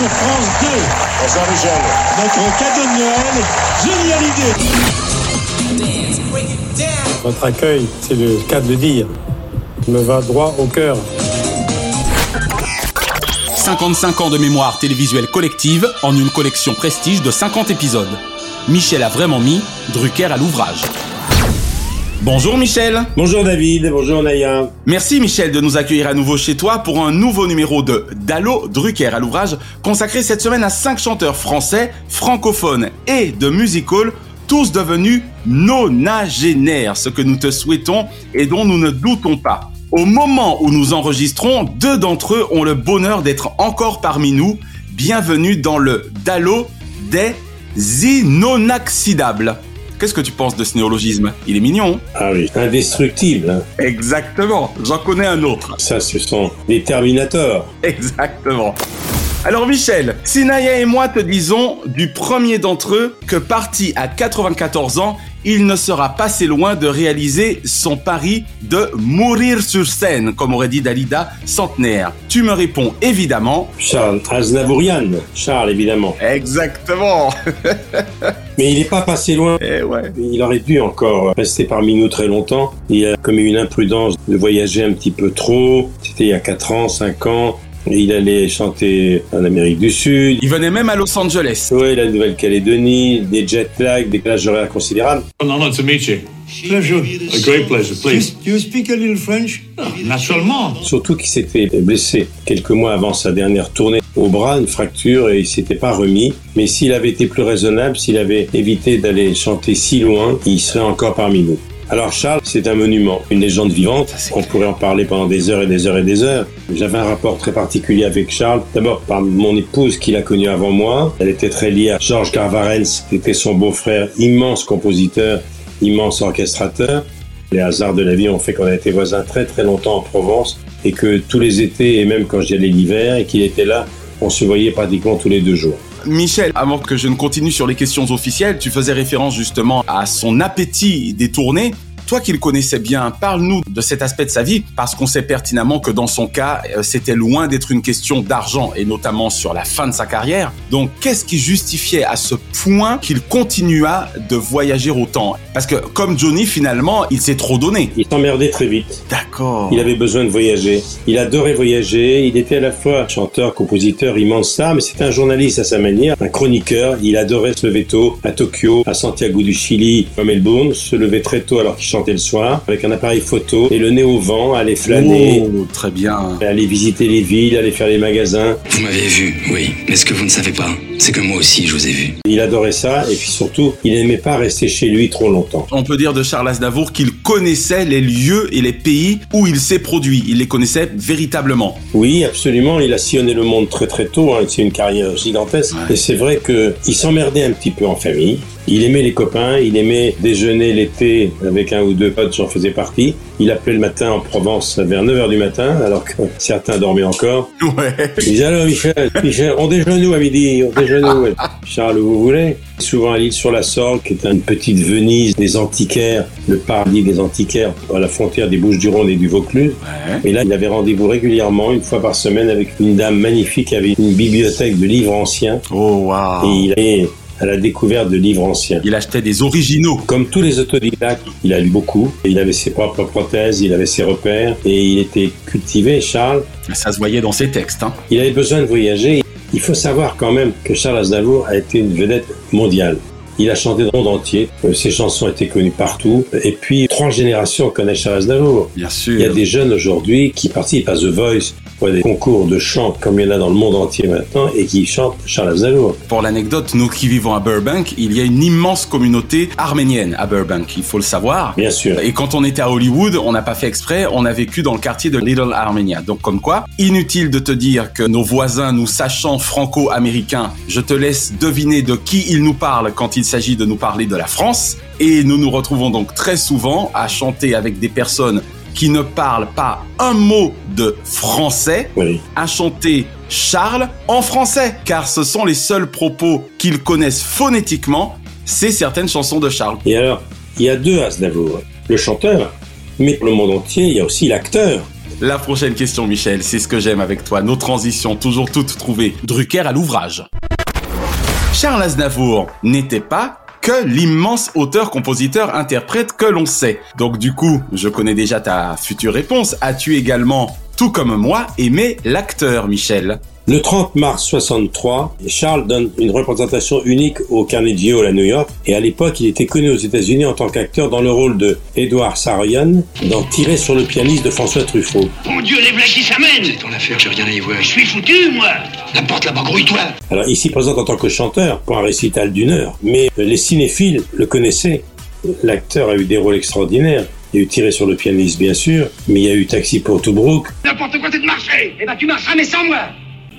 Sur France 2. Bonsoir Michel. Notre cadeau de Noël, génial idée. Votre accueil, c'est le cas de le dire, me va droit au cœur. 55 ans de mémoire télévisuelle collective en une collection prestige de 50 épisodes. Michel a vraiment mis Drucker à l'ouvrage. Bonjour Michel. Bonjour David, bonjour Naya. Merci Michel de nous accueillir à nouveau chez toi pour un nouveau numéro de Dallo Drucker à l'ouvrage consacré cette semaine à 5 chanteurs français, francophones et de music hall, tous devenus nonagénaires, ce que nous te souhaitons et dont nous ne doutons pas. Au moment où nous enregistrons, deux d'entre eux ont le bonheur d'être encore parmi nous. Bienvenue dans le Dallo des inoxydables. Qu'est-ce que tu penses de ce néologisme? Il est mignon. Ah oui, indestructible. Hein. Exactement, j'en connais un autre. Ça, ce sont des Terminators. Exactement. Alors Michel, Sinaya et moi te disons du premier d'entre eux que parti à 94 ans, il ne sera pas si loin de réaliser son pari de mourir sur scène, comme aurait dit Dalida, centenaire. Tu me réponds évidemment. Charles Aznavourian. Charles, évidemment. Exactement. Mais il n'est pas passé loin. Eh ouais. Il aurait pu encore rester parmi nous très longtemps. Il a commis une imprudence de voyager un petit peu trop. C'était il y a 4 ans, 5 ans. Il allait chanter en Amérique du Sud. Il venait même à Los Angeles. Oui, la Nouvelle-Calédonie, des jet lag, des plages horaires considérables. Oh, non, non, to meet you. Pleasure. A great pleasure, please. Do you speak a little French? Naturellement. Surtout qu'il s'était blessé quelques mois avant sa dernière tournée au bras, une fracture, et il s'était pas remis. Mais s'il avait été plus raisonnable, s'il avait évité d'aller chanter si loin, il serait encore parmi nous. Alors Charles, c'est un monument, une légende vivante. On pourrait en parler pendant des heures et des heures et des heures. J'avais un rapport très particulier avec Charles. D'abord par mon épouse qui l'a connu avant moi. Elle était très liée à Georges Garvarens, qui était son beau-frère, immense compositeur, immense orchestrateur. Les hasards de la vie ont fait qu'on a été voisins très très longtemps en Provence et que tous les étés et même quand j'y allais l'hiver et qu'il était là, on se voyait pratiquement tous les deux jours. Michel, avant que je ne continue sur les questions officielles, tu faisais référence justement à son appétit des tournées. Toi qui le connaissais bien, parle-nous de cet aspect de sa vie, parce qu'on sait pertinemment que dans son cas, euh, c'était loin d'être une question d'argent, et notamment sur la fin de sa carrière. Donc, qu'est-ce qui justifiait à ce point qu'il continua de voyager autant? Parce que, comme Johnny, finalement, il s'est trop donné. Il s'emmerdait très vite. D'accord. Il avait besoin de voyager. Il adorait voyager. Il était à la fois chanteur, compositeur, immense star, mais c'était un journaliste à sa manière, un chroniqueur. Il adorait se lever tôt à Tokyo, à Santiago du Chili, à Melbourne, se lever très tôt alors qu'il chantait le soir avec un appareil photo et le nez au vent, aller flâner. Oh, très bien. Aller visiter les villes, aller faire les magasins. Vous m'avez vu, oui. Mais ce que vous ne savez pas, c'est que moi aussi je vous ai vu. Il adorait ça et puis surtout, il n'aimait pas rester chez lui trop longtemps. On peut dire de Charles Aznavour qu'il connaissait les lieux et les pays où il s'est produit. Il les connaissait véritablement. Oui, absolument. Il a sillonné le monde très très tôt. Hein. C'est une carrière gigantesque. Ouais. Et c'est vrai que il s'emmerdait un petit peu en famille. Il aimait les copains, il aimait déjeuner l'été avec un ou deux potes, j'en faisais partie. Il appelait le matin en Provence vers 9h du matin, alors que certains dormaient encore. Ouais. Il disait alors Michel, Michel, on déjeune où à midi? On déjeune où? Charles, vous voulez? Souvent à l'île sur la Sorgue, qui est une petite Venise des antiquaires, le paradis des antiquaires, à la frontière des Bouches-du-Rhône et du Vaucluse. Ouais. Et là, il avait rendez-vous régulièrement, une fois par semaine, avec une dame magnifique qui avait une bibliothèque de livres anciens. Oh, waouh. Et il à la découverte de livres anciens. Il achetait des originaux. Comme tous les autodidactes, il a lu beaucoup. Il avait ses propres prothèses, il avait ses repères et il était cultivé, Charles. Ça se voyait dans ses textes. Hein. Il avait besoin de voyager. Il faut savoir quand même que Charles Aznavour a été une vedette mondiale. Il a chanté dans le monde entier. Euh, Ses chansons étaient connues partout. Et puis, trois générations connaissent Charles Aznavour. Bien sûr. Il y a des jeunes aujourd'hui qui participent à The Voice des concours de chant comme il y en a dans le monde entier maintenant et qui chantent Charles Aznavour. Pour l'anecdote, nous qui vivons à Burbank, il y a une immense communauté arménienne à Burbank, il faut le savoir. Bien sûr. Et quand on était à Hollywood, on n'a pas fait exprès, on a vécu dans le quartier de Little Armenia. Donc comme quoi, inutile de te dire que nos voisins, nous sachant franco-américains, je te laisse deviner de qui ils nous parlent quand il s'agit de nous parler de la France. Et nous nous retrouvons donc très souvent à chanter avec des personnes qui ne parlent pas un mot de français, Oui. à chanter Charles en français, car ce sont les seuls propos qu'ils connaissent phonétiquement, c'est certaines chansons de Charles. Et alors, il y a deux Aznavour. Le chanteur, mais pour le monde entier, il y a aussi l'acteur. La prochaine question, Michel, c'est ce que j'aime avec toi, nos transitions toujours toutes trouvées. Drucker à l'ouvrage. Charles Aznavour n'était pas que l'immense auteur-compositeur-interprète que l'on sait. Donc du coup, je connais déjà ta future réponse. As-tu également, tout comme moi, aimé l'acteur, Michel? Le 30 mars 63, Charles donne une représentation unique au Carnegie Hall à New York. Et à l'époque, il était connu aux États-Unis en tant qu'acteur dans le rôle de Edward Saroyan dans Tirer sur le pianiste de François Truffaut. Mon Dieu, les blagues qui s'amènent C'est ton affaire, j'ai rien à y voir. Je suis foutu, moi N'importe là-bas, grouille-toi Alors, il s'y présente en tant que chanteur pour un récital d'une heure. Mais les cinéphiles le connaissaient. L'acteur a eu des rôles extraordinaires. Il y a eu Tirer sur le pianiste, bien sûr, mais il y a eu Taxi pour Tobruk. N'importe quoi, c'est de marcher Eh ben, tu marcheras, mais sans moi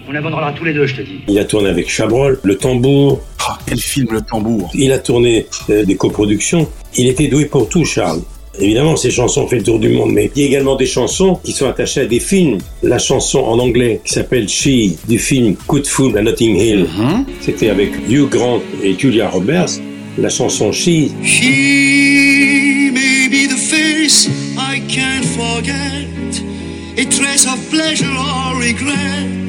On abandonnera tous les deux, je te dis. Il a tourné avec Chabrol, Le Tambour. Oh, quel film, le tambour Il a tourné euh, des coproductions. Il était doué pour tout, Charles. Évidemment, ses chansons ont fait le tour du monde, mais il y a également des chansons qui sont attachées à des films. La chanson en anglais qui s'appelle She du film Good Food à Notting Hill. C'était avec Hugh Grant et Julia Roberts. La chanson She. She may be the face I can't forget, a trace of pleasure or regret.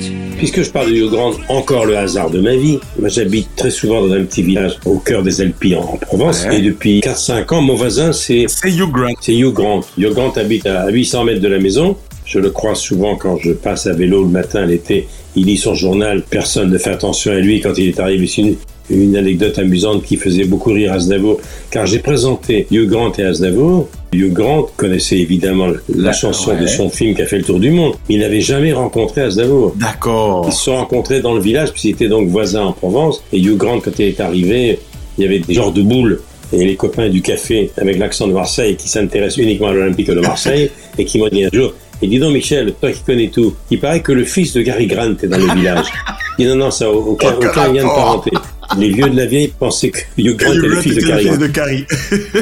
Puisque je parle de Hugh Grant, encore le hasard de ma vie. Moi, j'habite très souvent dans un petit village au cœur des Alpes en, en Provence. Ouais. Et depuis 4-5 ans, mon voisin, c'est C'est Hugh Grant. C'est Hugh Grant. Hugh Grant habite à 800 mètres de la maison. Je le croise souvent quand je passe à vélo le matin, l'été. Il lit son journal. Personne ne fait attention à lui quand il est arrivé. C'est une, une anecdote amusante qui faisait beaucoup rire Aznavour. Car j'ai présenté Hugh Grant et Aznavour. Hugh Grant connaissait évidemment la chanson de son film qui a fait le tour du monde. Il n'avait jamais rencontré Aznavour. D'accord. Ils se sont rencontrés dans le village, puisqu'ils étaient donc voisins en Provence. Et Hugh Grant, quand il est arrivé, il y avait des genres de boules. Et les copains du café, avec l'accent de Marseille, qui s'intéressent uniquement à l'Olympique de Marseille, et qui m'ont dit un jour, et dis donc Michel, toi qui connais tout, il paraît que le fils de Gary Grant est dans le village. Il dit non, non, ça aucun, lien de parenté. Les vieux de la vieille pensaient que Hugh Grant était le fils de. Carrie.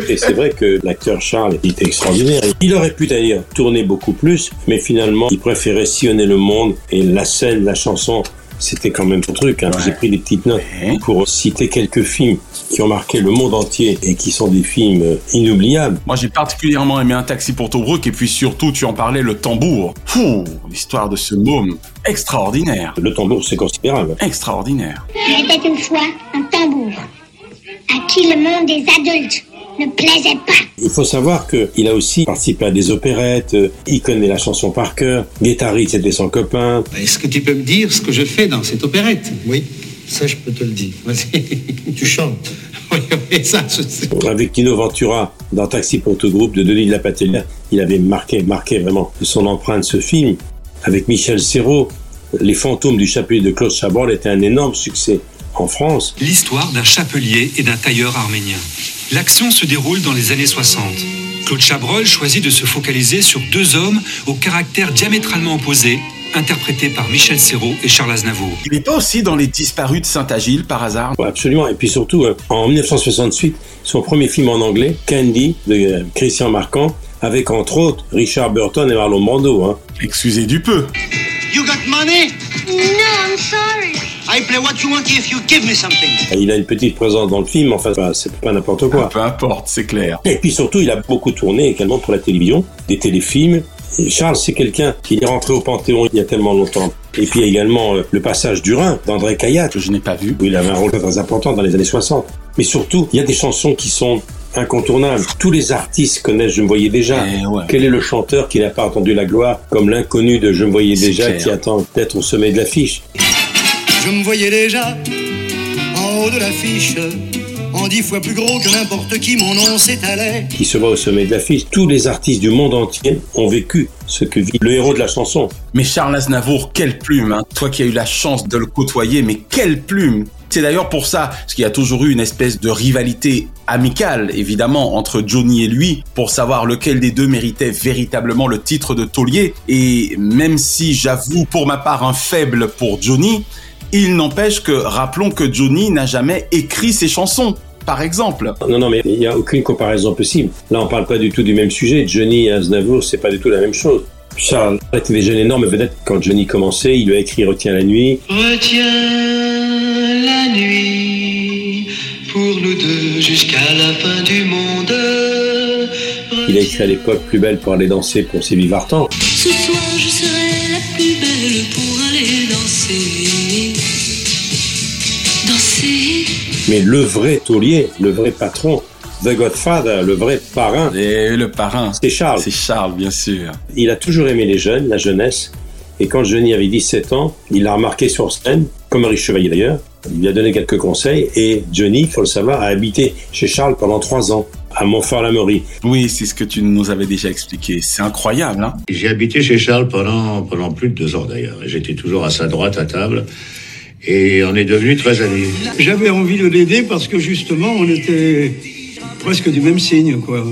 Et c'est vrai que l'acteur Charles était extraordinaire. Il aurait pu d'ailleurs tourner beaucoup plus, mais finalement, il préférait sillonner le monde et la scène, la chanson, c'était quand même son truc. hein. Ouais. J'ai pris des petites notes Ouais. pour citer quelques films qui ont marqué le monde entier et qui sont des films euh, inoubliables. Moi, j'ai particulièrement aimé un taxi pour Tobruk et puis surtout, tu en parlais, le tambour. Fou, l'histoire de ce môme. Extraordinaire. Le tambour, c'est considérable. Extraordinaire. Il était une fois un tambour à qui le monde des adultes ne plaisait pas. Il faut savoir qu'il a aussi participé à des opérettes, euh, il connaît la chanson par cœur. Guettari, c'était son copain. Est-ce que tu peux me dire ce que je fais dans cette opérette? Oui, ça je peux te le dire. Vas-y. Tu chantes Oui, oui, ça je sais. Avec Tino Ventura dans Taxi pour tout groupe de Denis de la Patella, il avait marqué, marqué vraiment son empreinte ce film. Avec Michel Serrault, Les fantômes du chapelier de Claude Chabrol était un énorme succès en France. L'histoire d'un chapelier et d'un tailleur arménien. L'action se déroule dans les années 60. Claude Chabrol choisit de se focaliser sur deux hommes au caractère diamétralement opposé, interprétés par Michel Serrault et Charles Aznavour. Il n'est pas aussi dans les disparus de Saint-Agile par hasard Ouais, Absolument. Et puis surtout, euh, en 1968, son premier film en anglais, Candy, de euh, Christian Marquand, avec entre autres Richard Burton et Marlon Brando. Hein. Excusez du peu. You got money? No, I'm sorry. I play what you want if you give me something. Et Il a une petite présence dans le film, enfin, bah, c'est pas n'importe quoi. Peu importe, c'est clair. Et puis surtout, il a beaucoup tourné également pour la télévision, des téléfilms. Et Charles, c'est quelqu'un qui est rentré au Panthéon il y a tellement longtemps. Et puis il y a également euh, le passage du Rhin d'André Caillat, Que je n'ai pas vu. où il avait un rôle très important dans les années 60. Mais surtout, il y a des chansons qui sont incontournables. Tous les artistes connaissent Je me voyais déjà. Eh ouais. Quel est le chanteur qui n'a pas entendu la gloire comme l'inconnu de Je me voyais déjà clair. qui attend d'être au sommet de l'affiche Je me voyais déjà en haut de l'affiche, en dix fois plus gros que n'importe qui, mon nom s'étalait. qui se voit au sommet de l'affiche. Tous les artistes du monde entier ont vécu ce que vit le héros de la chanson. Mais Charles Aznavour, quelle plume, hein Toi qui as eu la chance de le côtoyer, mais quelle plume C'est d'ailleurs pour ça, qu'il y a toujours eu une espèce de rivalité amicale, évidemment, entre Johnny et lui, pour savoir lequel des deux méritait véritablement le titre de taulier. Et même si j'avoue pour ma part un faible pour Johnny, il n'empêche que, rappelons que Johnny n'a jamais écrit ses chansons. Par exemple. Non, non, mais il n'y a aucune comparaison possible. Là, on parle pas du tout du même sujet. Johnny Aznavour, c'est pas du tout la même chose. Charles était déjà une énorme vedette quand Johnny commençait. Il lui a écrit Retiens la nuit. Retiens la nuit pour nous deux jusqu'à la fin du monde. Il a écrit à l'époque Plus belle pour aller danser pour Sylvie Vartan. Ce soir, je serai la plus belle pour aller danser. Danser. Mais le vrai taulier, le vrai patron, The Godfather, le vrai parrain. Et le parrain. C'est Charles. C'est Charles, bien sûr. Il a toujours aimé les jeunes, la jeunesse. Et quand Johnny avait 17 ans, il l'a remarqué sur scène, comme Maurice Chevalier d'ailleurs. Il lui a donné quelques conseils et Johnny, il faut le savoir, a habité chez Charles pendant trois ans, à Montfort-la-Maurie. Oui, c'est ce que tu nous avais déjà expliqué. C'est incroyable, hein J'ai habité chez Charles pendant, pendant plus de deux ans d'ailleurs. J'étais toujours à sa droite à table. Et on est devenus très amis. J'avais envie de l'aider parce que justement, on était presque du même signe, quoi.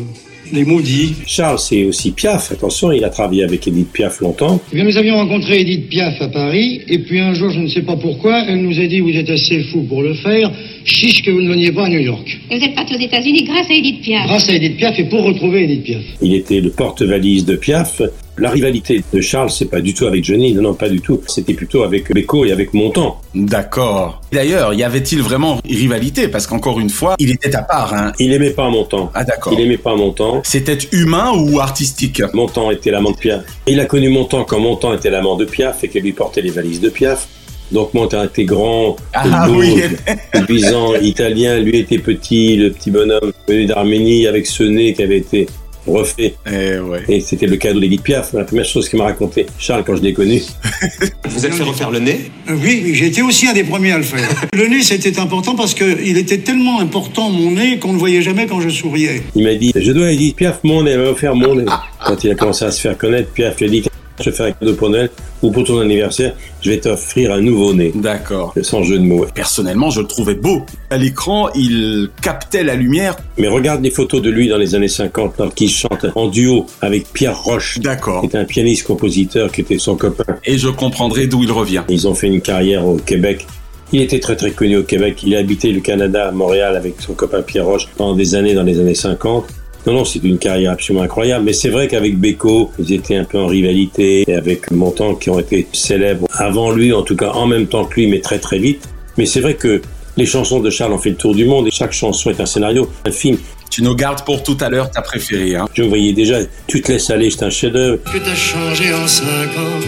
Les maudits. Charles, c'est aussi Piaf. Attention, il a travaillé avec Edith Piaf longtemps. Eh bien, nous avions rencontré Edith Piaf à Paris, et puis un jour, je ne sais pas pourquoi, elle nous a dit Vous êtes assez fou pour le faire, chiche que vous ne veniez pas à New York. Et vous êtes parti aux États-Unis grâce à Edith Piaf. Grâce à Edith Piaf et pour retrouver Edith Piaf. Il était le porte-valise de Piaf. La rivalité de Charles, c'est pas du tout avec Johnny, non, non, pas du tout. C'était plutôt avec Beko et avec Montand. D'accord. D'ailleurs, y avait-il vraiment rivalité? Parce qu'encore une fois, il était à part. Hein. Il aimait pas Montand. Ah d'accord. Il aimait pas Montand. C'était humain ou artistique? Montand était l'amant de Piaf. Il a connu Montand quand Montand était l'amant de Piaf et qu'elle lui portait les valises de Piaf. Donc Montand était grand, Ah lourd, oui. séduisant, italien. Lui était petit, le petit bonhomme venu d'Arménie avec ce nez qui avait été refait. Eh ouais. Et c'était le cadeau d'Edith Piaf. La première chose qu'il m'a raconté, Charles, quand je l'ai connu. Vous êtes fait refaire le nez? Euh, Oui, j'ai été aussi un des premiers à le faire. le nez, c'était important parce qu'il était tellement important, mon nez, qu'on ne voyait jamais quand je souriais. Il m'a dit, je dois à Edith Piaf mon nez, elle m'a offert mon nez. Quand il a commencé à se faire connaître, Piaf lui a dit, je vais faire un cadeau pour Noël ou pour ton anniversaire, je vais t'offrir un nouveau nez. D'accord. Sans jeu de mots. Personnellement, je le trouvais beau. À l'écran, il captait la lumière. Mais regarde les photos de lui dans les années 50, là, qui chante en duo avec Pierre Roche. D'accord. Qui était un pianiste-compositeur, qui était son copain. Et je comprendrai d'où il revient. Ils ont fait une carrière au Québec. Il était très très connu au Québec. Il a habité le Canada, à Montréal, avec son copain Pierre Roche pendant des années dans les années 50. Non, non, c'est une carrière absolument incroyable. Mais c'est vrai qu'avec Beko, ils étaient un peu en rivalité, et avec Montand, qui ont été célèbres avant lui, en tout cas en même temps que lui, mais très très vite. Mais c'est vrai que les chansons de Charles ont fait le tour du monde, et chaque chanson est un scénario, un film. Tu nous gardes pour tout à l'heure ta préférée, hein Je me voyais déjà, tu te laisses aller, c'est un chef-d'œuvre. Que t'as changé en cinq ans.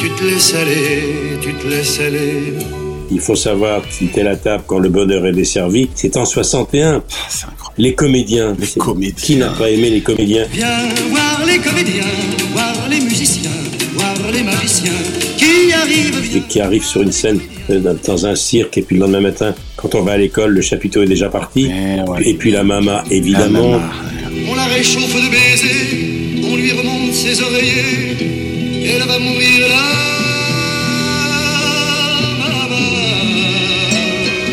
Tu te laisses aller, tu te laisses aller. Il faut savoir quitter la table quand le bonheur est desservi. C'est en 61. Les comédiens. Les comédiens. Qui n'a pas aimé les comédiens Viens voir les comédiens, voir les musiciens, voir les magiciens qui arrivent. et qui arrivent sur une scène euh, dans- un cirque et puis le lendemain matin, quand on va à l'école, le chapiteau est déjà parti. Et puis la mama, évidemment. La mama. On la réchauffe de baisers, on lui remonte ses oreillers, et elle va mourir là.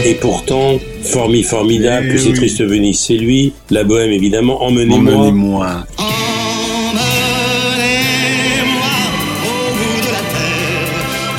Et pourtant, formi formidable, Eh que c'est oui. triste Venise, c'est lui. La bohème, évidemment, emmenez-moi. Emmenez-moi. Emmenez-moi au bout de la terre,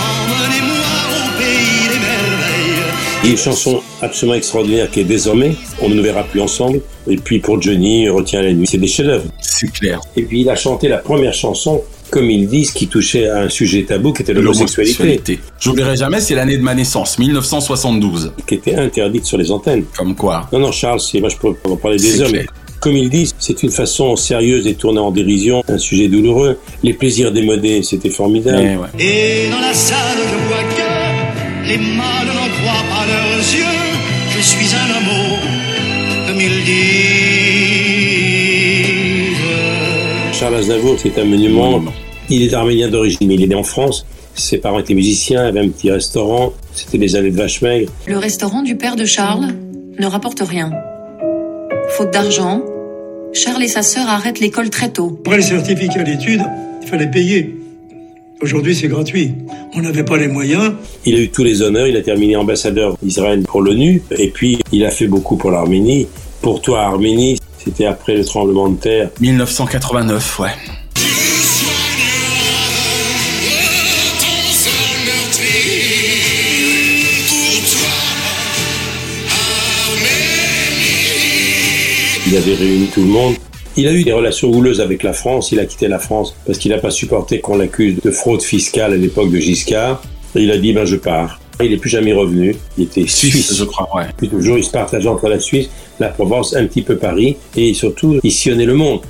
emmenez-moi au pays des merveilles. Et une chanson absolument extraordinaire qui est désormais, on ne nous verra plus ensemble. Et puis pour Johnny, Retiens la nuit, c'est des chefs-d'œuvre. C'est clair. Et puis il a chanté la première chanson, comme ils disent, qui touchait à un sujet tabou qui était l'homosexualité. J'oublierai jamais, c'est l'année de ma naissance, 1972. qui était interdite sur les antennes. Comme quoi Non, non, Charles, c'est, moi je peux en parler des hommes. clair. Comme ils disent, c'est une façon sérieuse et tournée en dérision, un sujet douloureux. Les plaisirs démodés, c'était formidable. Eh ouais. Et dans la salle, je vois que les mâles n'en croient pas leurs yeux. Je suis un homme, comme ils disent. Charles Aznavour, c'est un monument. Monument. Il est arménien d'origine, mais il est né en France. Ses parents étaient musiciens, avaient un petit restaurant. C'était les années de vache maigre. Le restaurant du père de Charles ne rapporte rien. Faute d'argent, Charles et sa sœur arrêtent l'école très tôt. Après le certificat d'études, il fallait payer. Aujourd'hui, c'est gratuit. On n'avait pas les moyens. Il a eu tous les honneurs. Il a terminé ambassadeur d'Israël pour l'ONU. Et puis, il a fait beaucoup pour l'Arménie. Pour toi, Arménie, c'était après le tremblement de terre. 1989, ouais. Il avait réuni tout le monde. Il a eu des relations houleuses avec la France. Il a quitté la France parce qu'il n'a pas supporté qu'on l'accuse de fraude fiscale à l'époque de Giscard. Et il a dit, ben, je pars. Il n'est plus jamais revenu. Il était suisse, je crois, ouais. Puis toujours, il se partageait entre la Suisse, la Provence, un petit peu Paris. Et surtout, il sillonnait le monde.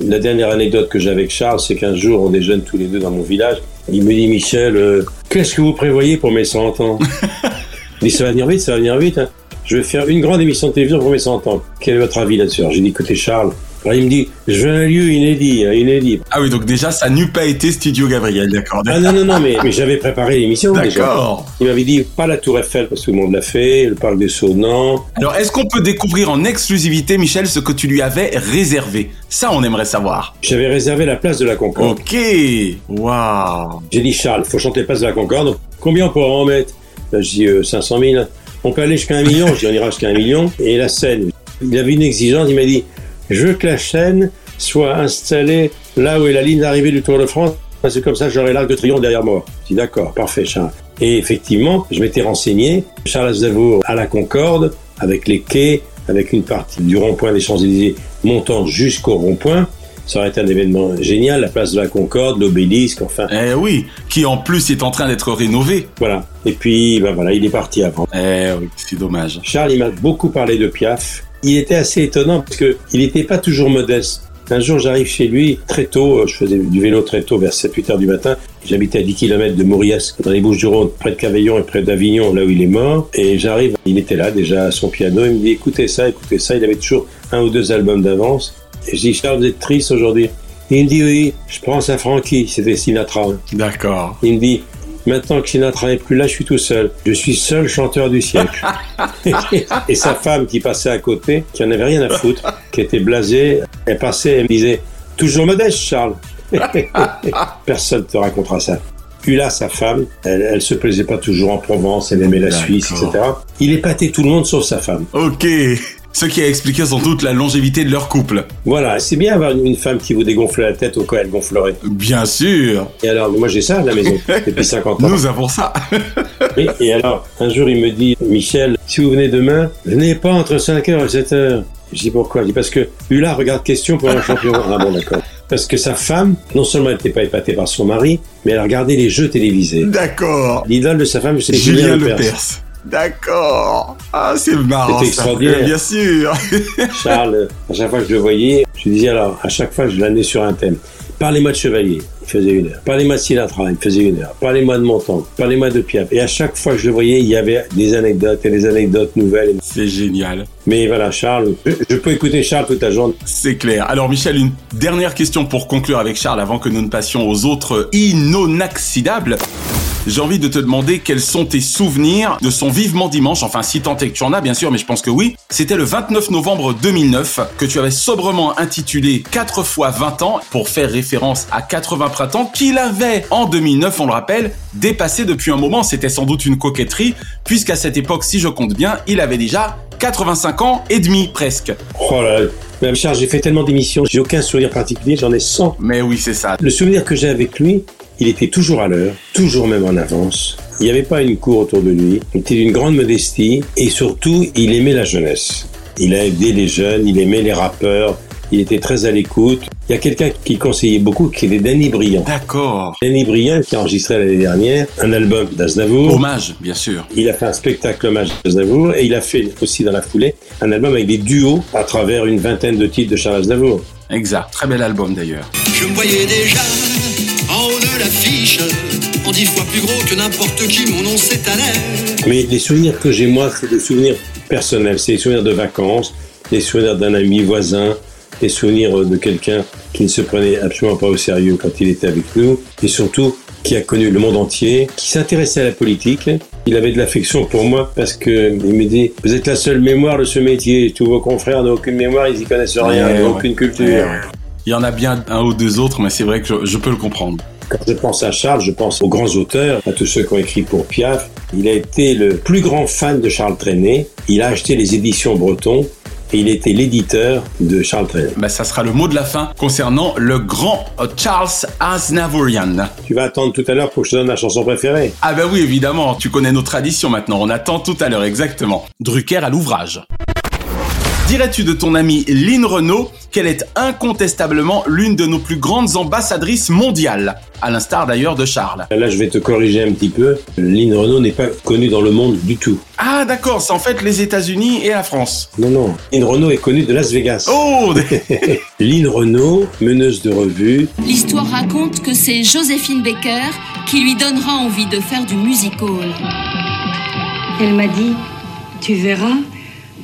La dernière anecdote que j'ai avec Charles, c'est qu'un jour, on déjeune tous les deux dans mon village. Il me dit, Michel, euh, qu'est-ce que vous prévoyez pour mes 100 ans? Il dit, ça va venir vite, ça va venir vite. Hein. Je vais faire une grande émission de télévision pour mes 100 ans. Quel est votre avis là-dessus J'ai dit, écoutez Charles, alors il me dit, je veux un lieu inédit, hein, inédit. Ah oui, donc déjà, ça n'eût pas été Studio Gabriel, d'accord. Ah non, non, non, mais, mais j'avais préparé l'émission D'accord. Il m'avait dit, pas la Tour Eiffel, parce que tout le monde l'a fait, le Parc des Sceaux, non. Alors, est-ce qu'on peut découvrir en exclusivité, Michel, ce que tu lui avais réservé? Ça, on aimerait savoir. J'avais réservé la place de la Concorde. Ok, waouh. J'ai dit, Charles, faut chanter place de la Concorde, combien on pourra en mettre? Je dis, euh, 500 000. On peut aller jusqu'à un million, je dis, on ira jusqu'à un million. Et la scène, il avait une exigence, il m'a dit, je veux que la chaîne soit installée là où est la ligne d'arrivée du Tour de France, parce que comme ça j'aurai l'arc de triomphe derrière moi. Je dis d'accord, parfait Charles. Et effectivement, je m'étais renseigné, Charles Aznavour à la Concorde, avec les quais, avec une partie du rond-point des Champs-Élysées montant jusqu'au rond-point. Ça aurait été un événement génial, la place de la Concorde, l'obélisque, enfin. Eh oui, qui en plus est en train d'être rénové. Voilà. Et puis, ben voilà, il est parti avant. Eh oui, c'est dommage. Charles, il m'a beaucoup parlé de Piaf. Il était assez étonnant parce que il n'était pas toujours modeste. Un jour, j'arrive chez lui très tôt, je faisais du vélo très tôt, vers 7-8 heures du matin. J'habitais à 10 km de Mauriès, dans les Bouches-du-Rhône, près de Cavaillon et près d'Avignon, là où il est mort. Et j'arrive, il était là déjà à son piano, il me dit écoutez ça, écoutez ça. Il avait toujours un ou deux albums d'avance. Et je dis Charles, vous êtes triste aujourd'hui Il me dit oui, je pense à Frankie, c'était Sinatra. D'accord. Il me dit Maintenant que Sinatra n'est plus là, je suis tout seul. Je suis seul chanteur du siècle. et sa femme qui passait à côté, qui en avait rien à foutre, qui était blasée, elle passait et me disait Toujours modeste, Charles. Personne ne te racontera ça. Puis là, sa femme, elle, elle se plaisait pas toujours en Provence, elle aimait la Suisse, etc. Il épatait tout le monde sauf sa femme. Ok. Ce qui a expliqué sans doute la longévité de leur couple. Voilà, c'est bien avoir une femme qui vous dégonfle la tête au cas où elle gonflerait. Bien sûr. Et alors, moi j'ai ça à la maison depuis 50 ans. Nous avons ça. et, et alors, un jour il me dit, Michel, si vous venez demain, venez pas entre 5h et 7h. Je dis pourquoi? Je dis parce que Hula regarde question pour un champion. ah bon, d'accord. Parce que sa femme, non seulement elle n'était pas épatée par son mari, mais elle regardait les jeux télévisés. D'accord. L'idole de sa femme, c'est Julien Lepers. D'accord. Ah, c'est marrant. C'était extraordinaire. Bien sûr. Charles, à chaque fois que je le voyais, je lui disais alors, à chaque fois, je l'amenais sur un thème. Parlez-moi de Chevalier, il faisait une heure. Parlez-moi de Sinatra, il faisait une heure. Parlez-moi de Montand, parlez-moi de Piaf. Et à chaque fois que je le voyais, il y avait des anecdotes et des anecdotes nouvelles. C'est génial. Mais voilà, Charles, je, peux écouter Charles toute la journée. C'est clair. Alors Michel, une dernière question pour conclure avec Charles avant que nous ne passions aux autres inoxydables. J'ai envie de te demander quels sont tes souvenirs de son Vivement Dimanche, enfin si tant est que tu en as bien sûr, mais je pense que oui. C'était le 29 novembre 2009 que tu avais sobrement intitulé 4 fois 20 ans pour faire référence à 80 printemps qu'il avait en 2009, on le rappelle, dépassé depuis un moment. C'était sans doute une coquetterie puisqu'à cette époque, si je compte bien, il avait déjà 85 ans et demi presque. Oh là là. Même Charles, j'ai fait tellement d'émissions, j'ai aucun souvenir particulier, j'en ai 100. Mais oui, c'est ça. Le souvenir que j'ai avec lui, il était toujours à l'heure, toujours même en avance. Il n'y avait pas une cour autour de lui. Il était d'une grande modestie et surtout, il aimait la jeunesse. Il a aidé les jeunes, il aimait les rappeurs, il était très à l'écoute. Il y a quelqu'un qui conseillait beaucoup, qui était Danny Briand. D'accord. Danny Briand qui a enregistré l'année dernière un album d'Aznavour. Hommage, bien sûr. Il a fait un spectacle hommage d'Aznavour et il a fait aussi dans la foulée un album avec des duos à travers une vingtaine de titres de Charles Aznavour. Exact. Très bel album d'ailleurs. Je me voyais déjà en haut de l'affiche, en dix fois plus gros que n'importe qui, mon nom s'étalait. Mais les souvenirs que j'ai moi, c'est des souvenirs personnels, c'est des souvenirs de vacances, des souvenirs d'un ami voisin, des souvenirs de quelqu'un qui ne se prenait absolument pas au sérieux quand il était avec nous, et surtout qui a connu le monde entier, qui s'intéressait à la politique. Il avait de l'affection pour moi parce que il me dit Vous êtes la seule mémoire de ce métier. Tous vos confrères n'ont aucune mémoire, ils y connaissent rien, Ouais, ils n'ont ouais. aucune culture. Ouais. Il y en a bien un ou deux autres, mais c'est vrai que je, je peux le comprendre. Quand je pense à Charles, je pense aux grands auteurs, à tous ceux qui ont écrit pour Piaf. Il a été le plus grand fan de Charles Trenet. Il a acheté les éditions Breton et il était l'éditeur de Charles Trenet. Bah, ça sera le mot de la fin concernant le grand Charles Aznavourian. Tu vas attendre tout à l'heure pour que je te donne la chanson préférée. Ah bah oui, évidemment, tu connais nos traditions maintenant, on attend tout à l'heure, exactement. Drucker à l'ouvrage. Dirais-tu de ton amie Lynn Renault qu'elle est incontestablement l'une de nos plus grandes ambassadrices mondiales, à l'instar d'ailleurs de Charles Là, je vais te corriger un petit peu. Lynn Renault n'est pas connue dans le monde du tout. Ah d'accord, c'est en fait les États-Unis et la France. Non, non. Lynn Renault est connue de Las Vegas. Oh Lynn Renault, meneuse de revue. L'histoire raconte que c'est Joséphine Baker qui lui donnera envie de faire du music hall. Elle m'a dit, tu verras,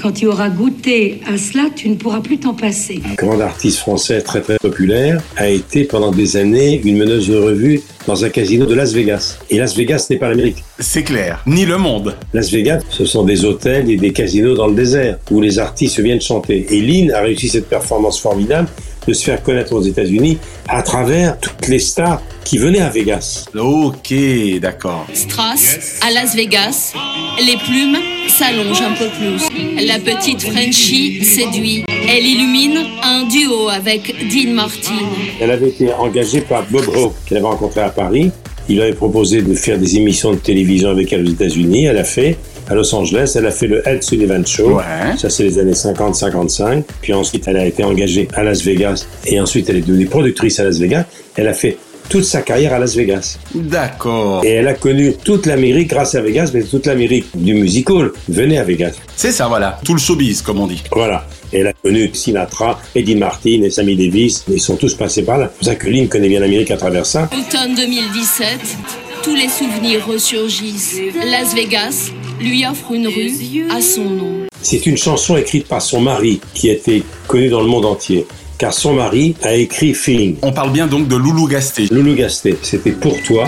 quand tu auras goûté à cela, tu ne pourras plus t'en passer. grande artiste française très très populaire, a été pendant des années une meneuse de revue dans un casino de Las Vegas. Et Las Vegas n'est pas l'Amérique. C'est clair, ni le monde. Las Vegas, ce sont des hôtels et des casinos dans le désert où les artistes viennent chanter. Et Lynn a réussi cette performance formidable de se faire connaître aux États-Unis à travers toutes les stars qui venaient à Vegas. Ok, d'accord. Strass, à Las Vegas, les plumes s'allongent un peu plus. La petite Frenchie séduit. Elle illumine un duo avec Dean Martin. Elle avait été engagée par Bob Hope, qu'elle avait rencontré à Paris. Il lui avait proposé de faire des émissions de télévision avec elle aux États-Unis. Elle a fait à Los Angeles. Elle a fait le Ed Sullivan Show. Ça, c'est les années 50-55. Puis ensuite, elle a été engagée à Las Vegas. Et ensuite, elle est devenue productrice à Las Vegas. Elle a fait toute sa carrière à Las Vegas. D'accord. Et elle a connu toute l'Amérique grâce à Vegas, mais toute l'Amérique du musical venait à Vegas. C'est ça, voilà. Tout le showbiz, comme on dit. Voilà. Et elle a connu Sinatra, Eddie Martin et Sammy Davis. Ils sont tous passés par là. C'est pour ça que Lynn connaît bien l'Amérique à travers ça. Automne 2017, tous les souvenirs ressurgissent. Las Vegas lui offre une rue à son nom. C'est une chanson écrite par son mari qui a été connu dans le monde entier. Car son mari a écrit Feeling. On parle bien donc de Loulou Gasté. Loulou Gasté, c'était pour toi.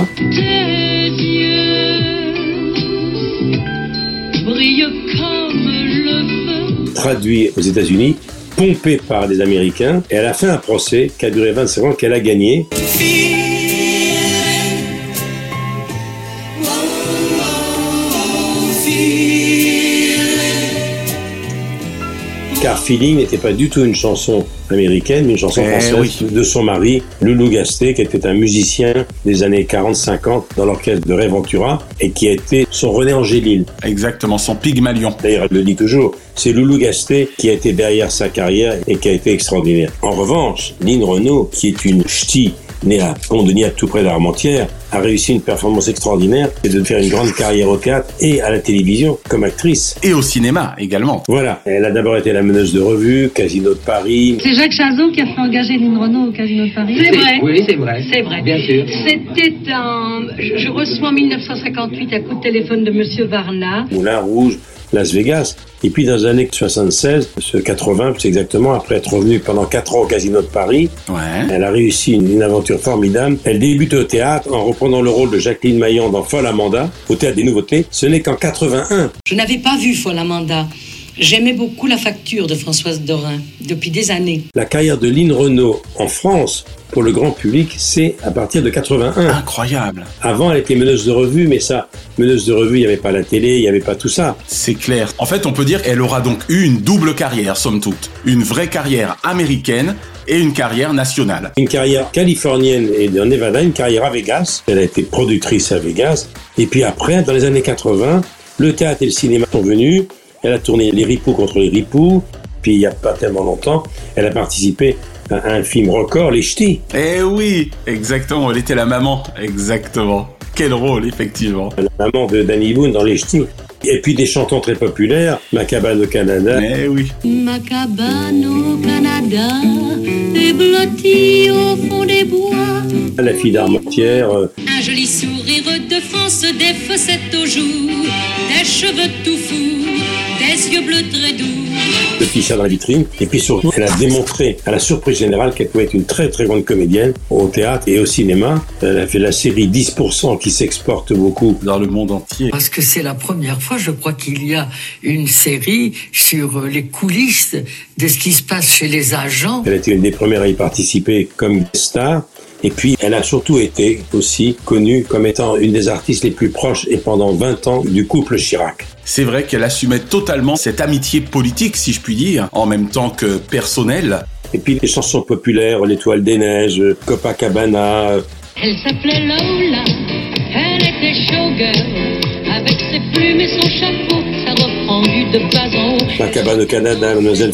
Brille comme le feu. traduit aux États-Unis, pompé par des Américains. Et elle a fait un procès qui a duré 25 ans, qu'elle a gagné. Car Feeling n'était pas du tout une chanson américaine, mais une chanson Eh française oui. de son mari, Loulou Gasté, qui était un musicien des années 40-50 dans l'orchestre de Ray Ventura et qui a été son René Angélil. Exactement, son Pygmalion. D'ailleurs, elle le dit toujours, c'est Loulou Gasté qui a été derrière sa carrière et qui a été extraordinaire. En revanche, Lynn Renault, qui est une ch'ti née à Pont-de-Niat, tout près d'Armentières, a réussi une performance extraordinaire, c'est de faire une grande carrière au théâtre et à la télévision comme actrice. Et au cinéma également. Voilà, elle a d'abord été la meneuse de revue, Casino de Paris. C'est Jacques Chazot qui a fait engager Lynn Renault au Casino de Paris. C'est vrai. Oui, c'est vrai. C'est vrai. Bien sûr. C'était un. Je, je reçois en 1958 un coup de téléphone de Monsieur Varna. Moulin Rouge, Las Vegas. Et puis dans les années 76, ce 80, c'est exactement, après être revenue pendant 4 ans au Casino de Paris, elle a réussi une, une aventure formidable. Elle débute au théâtre en reprenant le rôle de Jacqueline Maillan dans Folle Amanda, au Théâtre des Nouveautés. Ce n'est qu'en 81 Je n'avais pas vu Folle Amanda. J'aimais beaucoup la facture de Françoise Dorin depuis des années. La carrière de Lynn Renault en France, pour le grand public, c'est à partir de 81. Incroyable. Avant, elle était meneuse de revue, mais ça, meneuse de revue, il n'y avait pas la télé, il n'y avait pas tout ça. C'est clair. En fait, on peut dire qu'elle aura donc eu une double carrière, somme toute. Une vraie carrière américaine et une carrière nationale. Une carrière californienne et dans Nevada, une carrière à Vegas. Elle a été productrice à Vegas. Et puis après, dans les années 80, le théâtre et le cinéma sont venus. Elle a tourné Les Ripoux contre les Ripoux. Puis il n'y a pas tellement longtemps, elle a participé à un film record, Les Ch'tis. Eh oui, exactement, elle était la maman, exactement. Quel rôle, effectivement. La maman de Danny Boone dans Les Ch'tis. Et puis des chantants très populaires, Ma cabane au Canada. Eh oui. Ma cabane au Canada est blottie au fond des bois. La fille d'Armentière, euh, Un joli sourire de France, des fossettes aux joues, des cheveux tout fous, des yeux bleus très doux. de Fischer dans la vitrine. Et puis surtout, elle a démontré à la surprise générale qu'elle pouvait être une très très grande comédienne au théâtre et au cinéma. Elle a fait la série 10% qui s'exporte beaucoup dans le monde entier. Parce que c'est la première fois, je crois qu'il y a une série sur les coulisses de ce qui se passe chez les agents. Elle était une des premières à y participer comme star. Et puis, elle a surtout été aussi connue comme étant une des artistes les plus proches et pendant 20 ans du couple Chirac. C'est vrai qu'elle assumait totalement cette amitié politique, si je puis dire, en même temps que personnelle. Et puis les chansons populaires, L'étoile des neiges, Copacabana. Elle s'appelait Lola, elle était showgirl, avec ses plumes et son chapeau, de. Ma cabane au Canada, Mademoiselle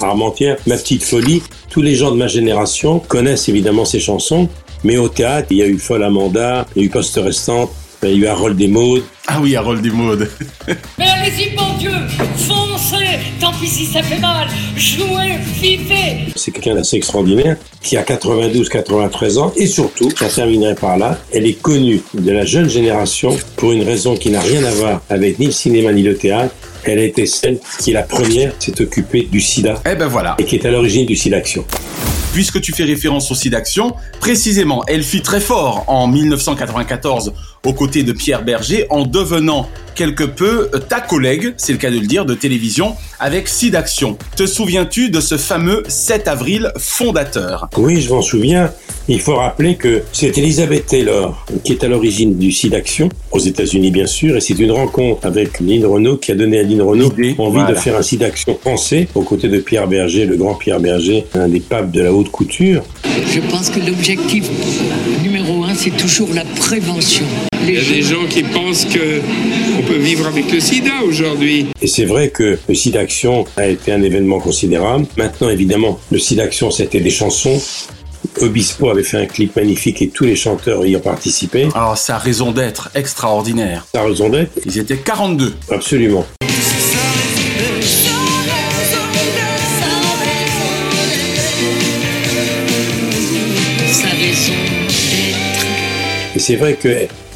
Armentière, Ma petite folie. Tous les gens de ma génération connaissent évidemment ces chansons, mais au théâtre, il y a eu Folle Amanda, il y a eu Poste Restante, il y a eu Harold Desmaudes. Ah oui, Harold Desmaudes. Mais allez-y, bon Dieu, foncez, tant pis si ça fait mal, jouez, vivez. C'est quelqu'un d'assez extraordinaire qui a 92-93 ans et surtout, ça terminerait par là, elle est connue de la jeune génération pour une raison qui n'a rien à voir avec ni le cinéma ni le théâtre. Elle a été celle qui est la première s'est occupée du sida. Eh ben voilà. Et qui est à l'origine du SIDAction. Puisque tu fais référence au SIDAction, précisément, elle fit très fort en 1994 aux côtés de Pierre Berger en devenant quelque peu ta collègue, c'est le cas de le dire, de télévision avec SIDAction. Te souviens-tu de ce fameux 7 avril fondateur? Oui, je m'en souviens. Il faut rappeler que c'est Elisabeth Taylor qui est à l'origine du SIDAction, aux États-Unis bien sûr, et c'est une rencontre avec Lynn Renault qui a donné à Lynn Renault envie de faire un SIDAction français aux côtés de Pierre Berger, le grand Pierre Berger, un des papes de la haute couture. Je pense que l'objectif c'est toujours la prévention. Il y a des gens qui pensent que on peut vivre avec le sida aujourd'hui. Et c'est vrai que le SIDAction a été un événement considérable. Maintenant, évidemment, le SIDAction, c'était des chansons. Obispo avait fait un clip magnifique et tous les chanteurs y ont participé. Alors, oh, ça a raison d'être extraordinaire. Ça a raison d'être Ils étaient 42. Absolument. C'est vrai que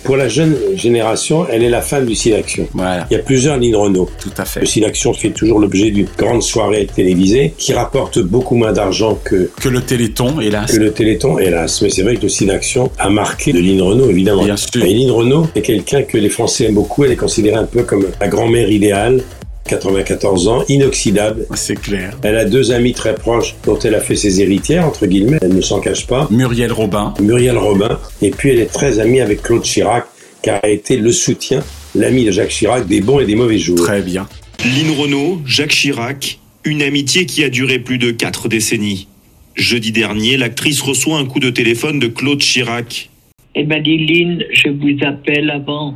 pour la jeune génération, elle est la femme du Sidaction. Voilà. Il y a plusieurs lignes Renault. Tout à fait. Le Sidaction fait toujours l'objet d'une grande soirée télévisée qui rapporte beaucoup moins d'argent que que le Téléthon, hélas. Que le Téléthon, hélas. Mais c'est vrai que le Sidaction a marqué de Lynn Renault, évidemment. Bien sûr. Et Lynn Renault est quelqu'un que les Français aiment beaucoup. Elle est considérée un peu comme la grand-mère idéale. 94 ans, inoxydable. C'est clair. Elle a deux amies très proches dont elle a fait ses héritières, entre guillemets. Elle ne s'en cache pas. Muriel Robin. Muriel Robin. Et puis elle est très amie avec Claude Chirac, car elle a été le soutien, l'ami de Jacques Chirac, des bons et des mauvais jours. Très bien. Lynn Renault, Jacques Chirac, une amitié qui a duré plus de quatre décennies. Jeudi dernier, l'actrice reçoit un coup de téléphone de Claude Chirac. Elle m'a dit, Lynn, je vous appelle avant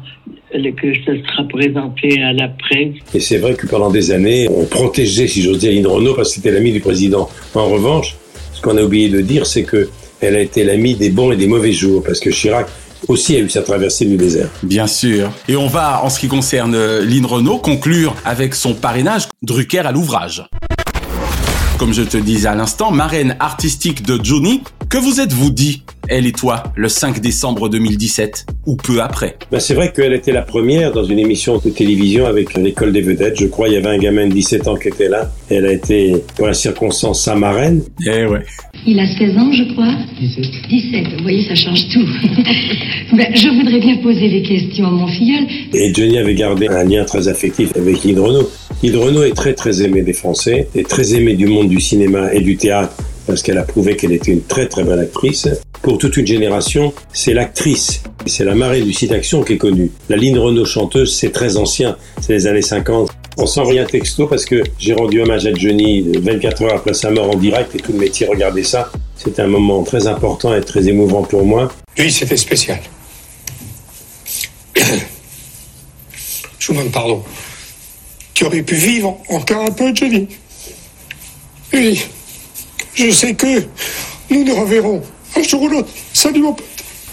que ça sera présenté à la presse. Et c'est vrai que pendant des années, on protégeait, si j'ose dire, Lynn Renault parce que c'était l'ami du président. En revanche, ce qu'on a oublié de dire, c'est que elle a été l'ami des bons et des mauvais jours, parce que Chirac aussi a eu sa traversée du désert. Bien sûr. Et on va, en ce qui concerne Lynn Renault, conclure avec son parrainage Drucker à l'ouvrage. Comme je te disais à l'instant, marraine artistique de Johnny, que vous êtes-vous dit, elle et toi, le 5 décembre 2017, ou peu après ben C'est vrai qu'elle était la première dans une émission de télévision avec l'école des vedettes. Je crois il y avait un gamin de 17 ans qui était là. Elle a été, pour la circonstance, sa marraine. Eh ouais. Il a 16 ans, je crois 17. 17, vous voyez, ça change tout. ben, je voudrais bien poser des questions à mon filleul. Et Johnny avait gardé un lien très affectif avec Lynn Renault. Est très très aimée des Français, et très aimée du monde du cinéma et du théâtre parce qu'elle a prouvé qu'elle était une très très bonne actrice. Pour toute une génération, c'est l'actrice, c'est la marée du site action qui est connue. La ligne Renault chanteuse, c'est très ancien, c'est les années 50. On sent rien texto parce que j'ai rendu hommage à Johnny 24 heures après sa mort en direct et tout le métier regardait ça. C'était un moment très important et très émouvant pour moi. Oui, c'était spécial. Je vous demande pardon. Tu aurais pu vivre encore un peu, Johnny? Oui. Je sais que nous nous reverrons un jour ou l'autre. Salut mon pote.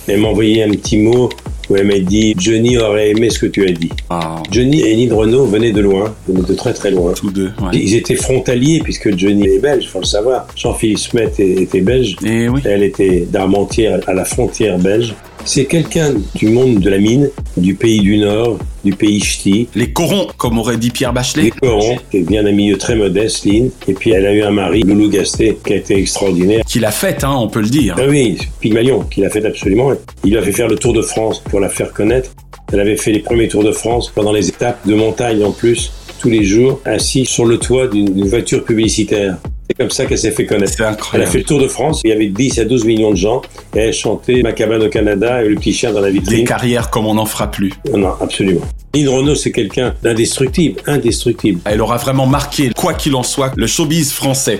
Elle m'a envoyé un petit mot où elle m'a dit Johnny aurait aimé ce que tu as dit. Ah. Johnny et Lynn Renault venaient de loin, venaient de très très loin. Tous deux. Ouais. Ils étaient frontaliers puisque Johnny est belge, faut le savoir. Jean-Philippe Smet était belge. Et oui. Elle était d'Armentières à la frontière belge. C'est quelqu'un du monde de la mine, du pays du Nord, du pays ch'ti. Les corons, comme aurait dit Pierre Bachelet. Les corons, qui vient d'un milieu très modeste, Lynn. Et puis elle a eu un mari, Loulou Gasté, qui a été extraordinaire. Qui l'a faite, hein, on peut le dire. Ah oui, Pygmalion, qui l'a fait absolument. Il lui a fait faire le Tour de France pour la faire connaître. Elle avait fait les premiers Tours de France pendant les étapes de montagne en plus, tous les jours, assis sur le toit d'une voiture publicitaire. Comme ça qu'elle s'est fait connaître. C'est Elle a incroyable. fait le tour de France, il y avait 10 à 12 millions de gens, et elle chantait Ma cabane au Canada et Le petit chien dans la Des vitrine. carrières comme on n'en fera plus. Non, non, absolument. Lynn c'est quelqu'un d'indestructible, indestructible. Elle aura vraiment marqué, quoi qu'il en soit, le showbiz français.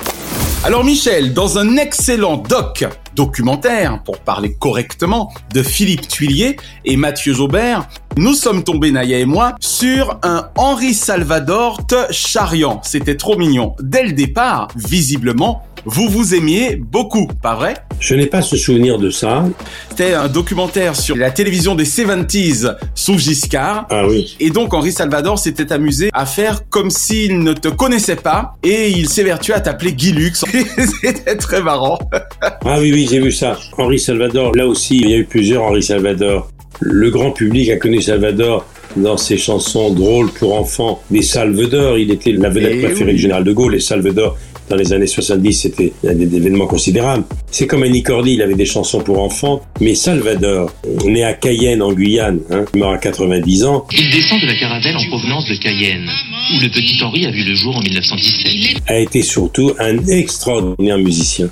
Alors Michel, dans un excellent doc documentaire, pour parler correctement, de Philippe Tuillier et Mathieu Jaubert, nous sommes tombés, Naya et moi, sur un Henri Salvador te charriant. C'était trop mignon. Dès le départ, visiblement, vous vous aimiez beaucoup, pas vrai? Je n'ai pas ce souvenir de ça. C'était un documentaire sur la télévision des 70s sous Giscard. Ah oui. Et donc Henri Salvador s'était amusé à faire comme s'il ne te connaissait pas et il s'évertuait à t'appeler Guy Lux. C'était très marrant. Ah oui, oui, j'ai vu ça. Henri Salvador, là aussi, il y a eu plusieurs Henri Salvador. Le grand public a connu Salvador dans ses chansons drôles pour enfants. Les Salves d'or, il était la vedette Eh préférée oui. du général de Gaulle. Les Salves d'or, dans les années 70, c'était un des événements considérables. C'est comme Annie Cordy, il avait des chansons pour enfants. Mais Salvador, né à Cayenne, en Guyane, hein, mort à 90 ans, Il descend de la caravelle en provenance de Cayenne, où le petit Henri a vu le jour en 1917. a été surtout un extraordinaire musicien.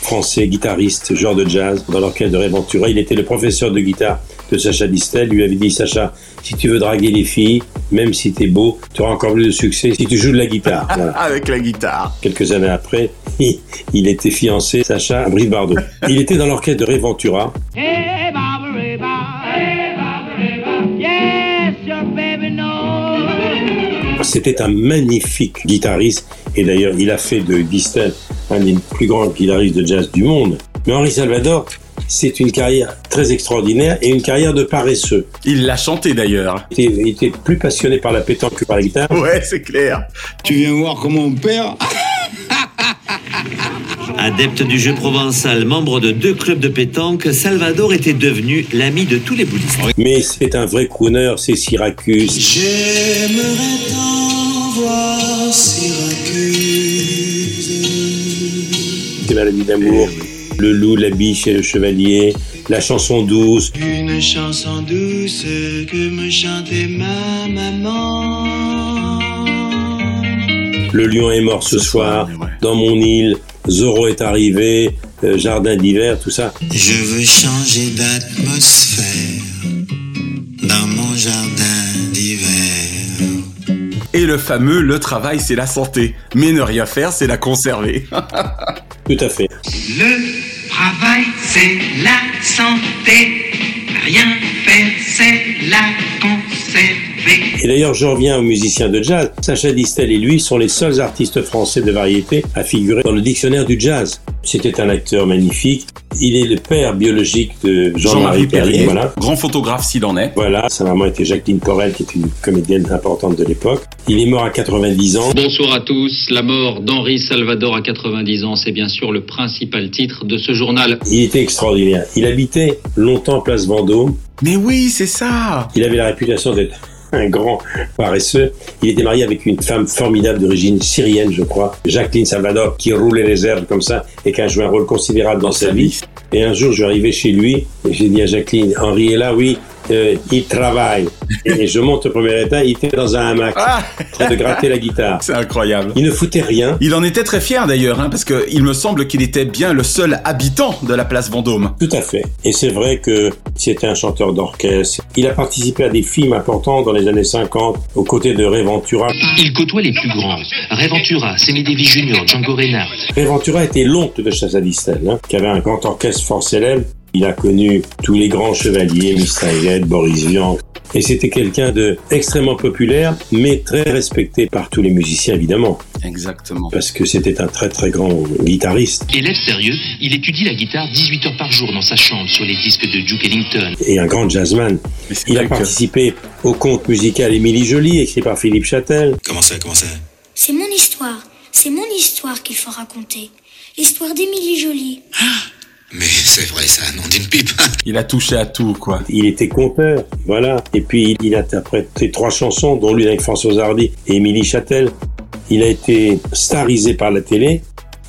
Français, guitariste, genre de jazz, dans l'orchestre de Ray Ventura. Il était le professeur de guitare de Sacha Distel. Lui avait dit, Sacha, si tu veux draguer les filles, même si t'es beau, tu auras encore plus de succès si tu joues de la guitare. Voilà. Avec la guitare. Quelques années après, il, il était fiancé, Sacha, à Brice Bardot. Il était dans l'orchestre de Ray Ventura. Hey, Barbara, hey, Barbara, hey, Barbara, hey, Barbara. Yes, your baby knows. C'était un magnifique guitariste. Et d'ailleurs, il a fait de Distel un des plus grands guitaristes de jazz du monde. Mais Henri Salvador, c'est une carrière très extraordinaire et une carrière de paresseux. Il l'a chanté d'ailleurs. Il était, il était plus passionné par la pétanque que par la guitare. Ouais, c'est clair. Tu viens voir comment on perd Adepte du jeu provençal, membre de deux clubs de pétanque, Salvador était devenu l'ami de tous les bouddhistes. Mais c'est un vrai crooner, c'est Syracuse. J'aimerais tant voir Syracuse. C'est Maladie d'amour. Le loup, la biche et le chevalier. La chanson douce. Une chanson douce que me chantait ma maman. Le lion est mort ce soir. Dans mon île. Zorro est arrivé. euh, jardin d'hiver, tout ça. Je veux changer d'atmosphère dans mon jardin d'hiver. Et le fameux le travail c'est la santé, mais ne rien faire c'est la conserver. Tout à fait. Le travail, c'est la santé. Rien faire, c'est la conserver. Et d'ailleurs, je reviens aux musiciens de jazz. Sacha Distel et lui sont les seuls artistes français de variété à figurer dans le dictionnaire du jazz. C'était un acteur magnifique. Il est le père biologique de Jean-Marie Perrier. Voilà. grand photographe s'il en est. Voilà, sa maman était Jacqueline Corel, qui était une comédienne importante de l'époque. Il est mort à 90 ans. Bonsoir à tous. La mort d'Henri Salvador à 90 ans, c'est bien sûr le principal titre de ce journal. Il était extraordinaire. Il habitait longtemps place Vendôme. Mais oui, c'est ça. Il avait la réputation d'être un grand paresseux. Il était marié avec une femme formidable d'origine syrienne, je crois, Jacqueline Salvador, qui roulait les herbes comme ça et qui a joué un rôle considérable dans sa vie. Et un jour, je suis arrivé chez lui et j'ai dit à Jacqueline, Henri est là, oui, euh, il travaille. Et je monte au premier étage, il était dans un hamac, en train de gratter la guitare. C'est incroyable. Il ne foutait rien. Il en était très fier d'ailleurs, hein, parce que il me semble qu'il était bien le seul habitant de la place Vendôme. Tout à fait. Et c'est vrai que c'était un chanteur d'orchestre. Il a participé à des films importants dans les années 50 aux côtés de Ray Ventura. Il côtoie les plus grands. Ray Ventura, Sammy Davis Jr., Django Reinhardt. Ray Ventura était l'oncle de Chassa Distel, hein, qui avait un grand orchestre fort célèbre. Il a connu tous les grands chevaliers, Mistaïlet, Boris Vian. Et c'était quelqu'un de extrêmement populaire, mais très respecté par tous les musiciens, évidemment. Exactement. Parce que c'était un très très grand guitariste. Élève sérieux, il étudie la guitare 18 heures par jour dans sa chambre sur les disques de Duke Ellington. et un grand jazzman. Il a participé au conte musical Émilie Jolie, écrit par Philippe Châtel. Comment ça, comment ça? C'est mon histoire. C'est mon histoire qu'il faut raconter. L'histoire d'Émilie Jolie. Mais c'est vrai, ça, nom d'une pipe. Il a touché à tout, quoi. Il était conteur, voilà. Et puis, il a interprété trois chansons, dont l'une avec François Hardy et Émilie Châtel. Il a été starisé par la télé.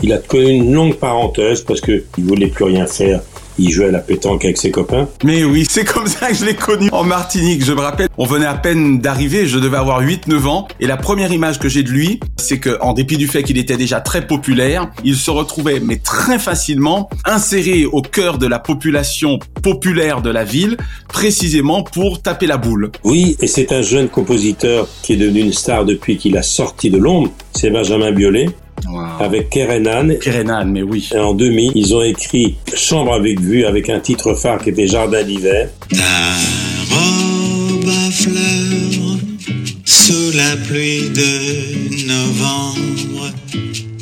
Il a connu une longue parenthèse parce que il voulait plus rien faire. Il jouait à la pétanque avec ses copains. Mais oui, c'est comme ça que je l'ai connu en Martinique. Je me rappelle, on venait à peine d'arriver, je devais avoir 8-9 ans. Et la première image que j'ai de lui, c'est que, en dépit du fait qu'il était déjà très populaire, il se retrouvait, mais très facilement, inséré au cœur de la population populaire de la ville, précisément pour taper la boule. Oui, et c'est un jeune compositeur qui est devenu une star depuis qu'il a sorti de l'ombre. C'est Benjamin Biolay. Avec Kerenan. Kerenan, mais oui. Et en 2000, ils ont écrit Chambre avec vue avec un titre phare qui était Jardin d'hiver. Ta robe à fleurs sous la pluie de novembre,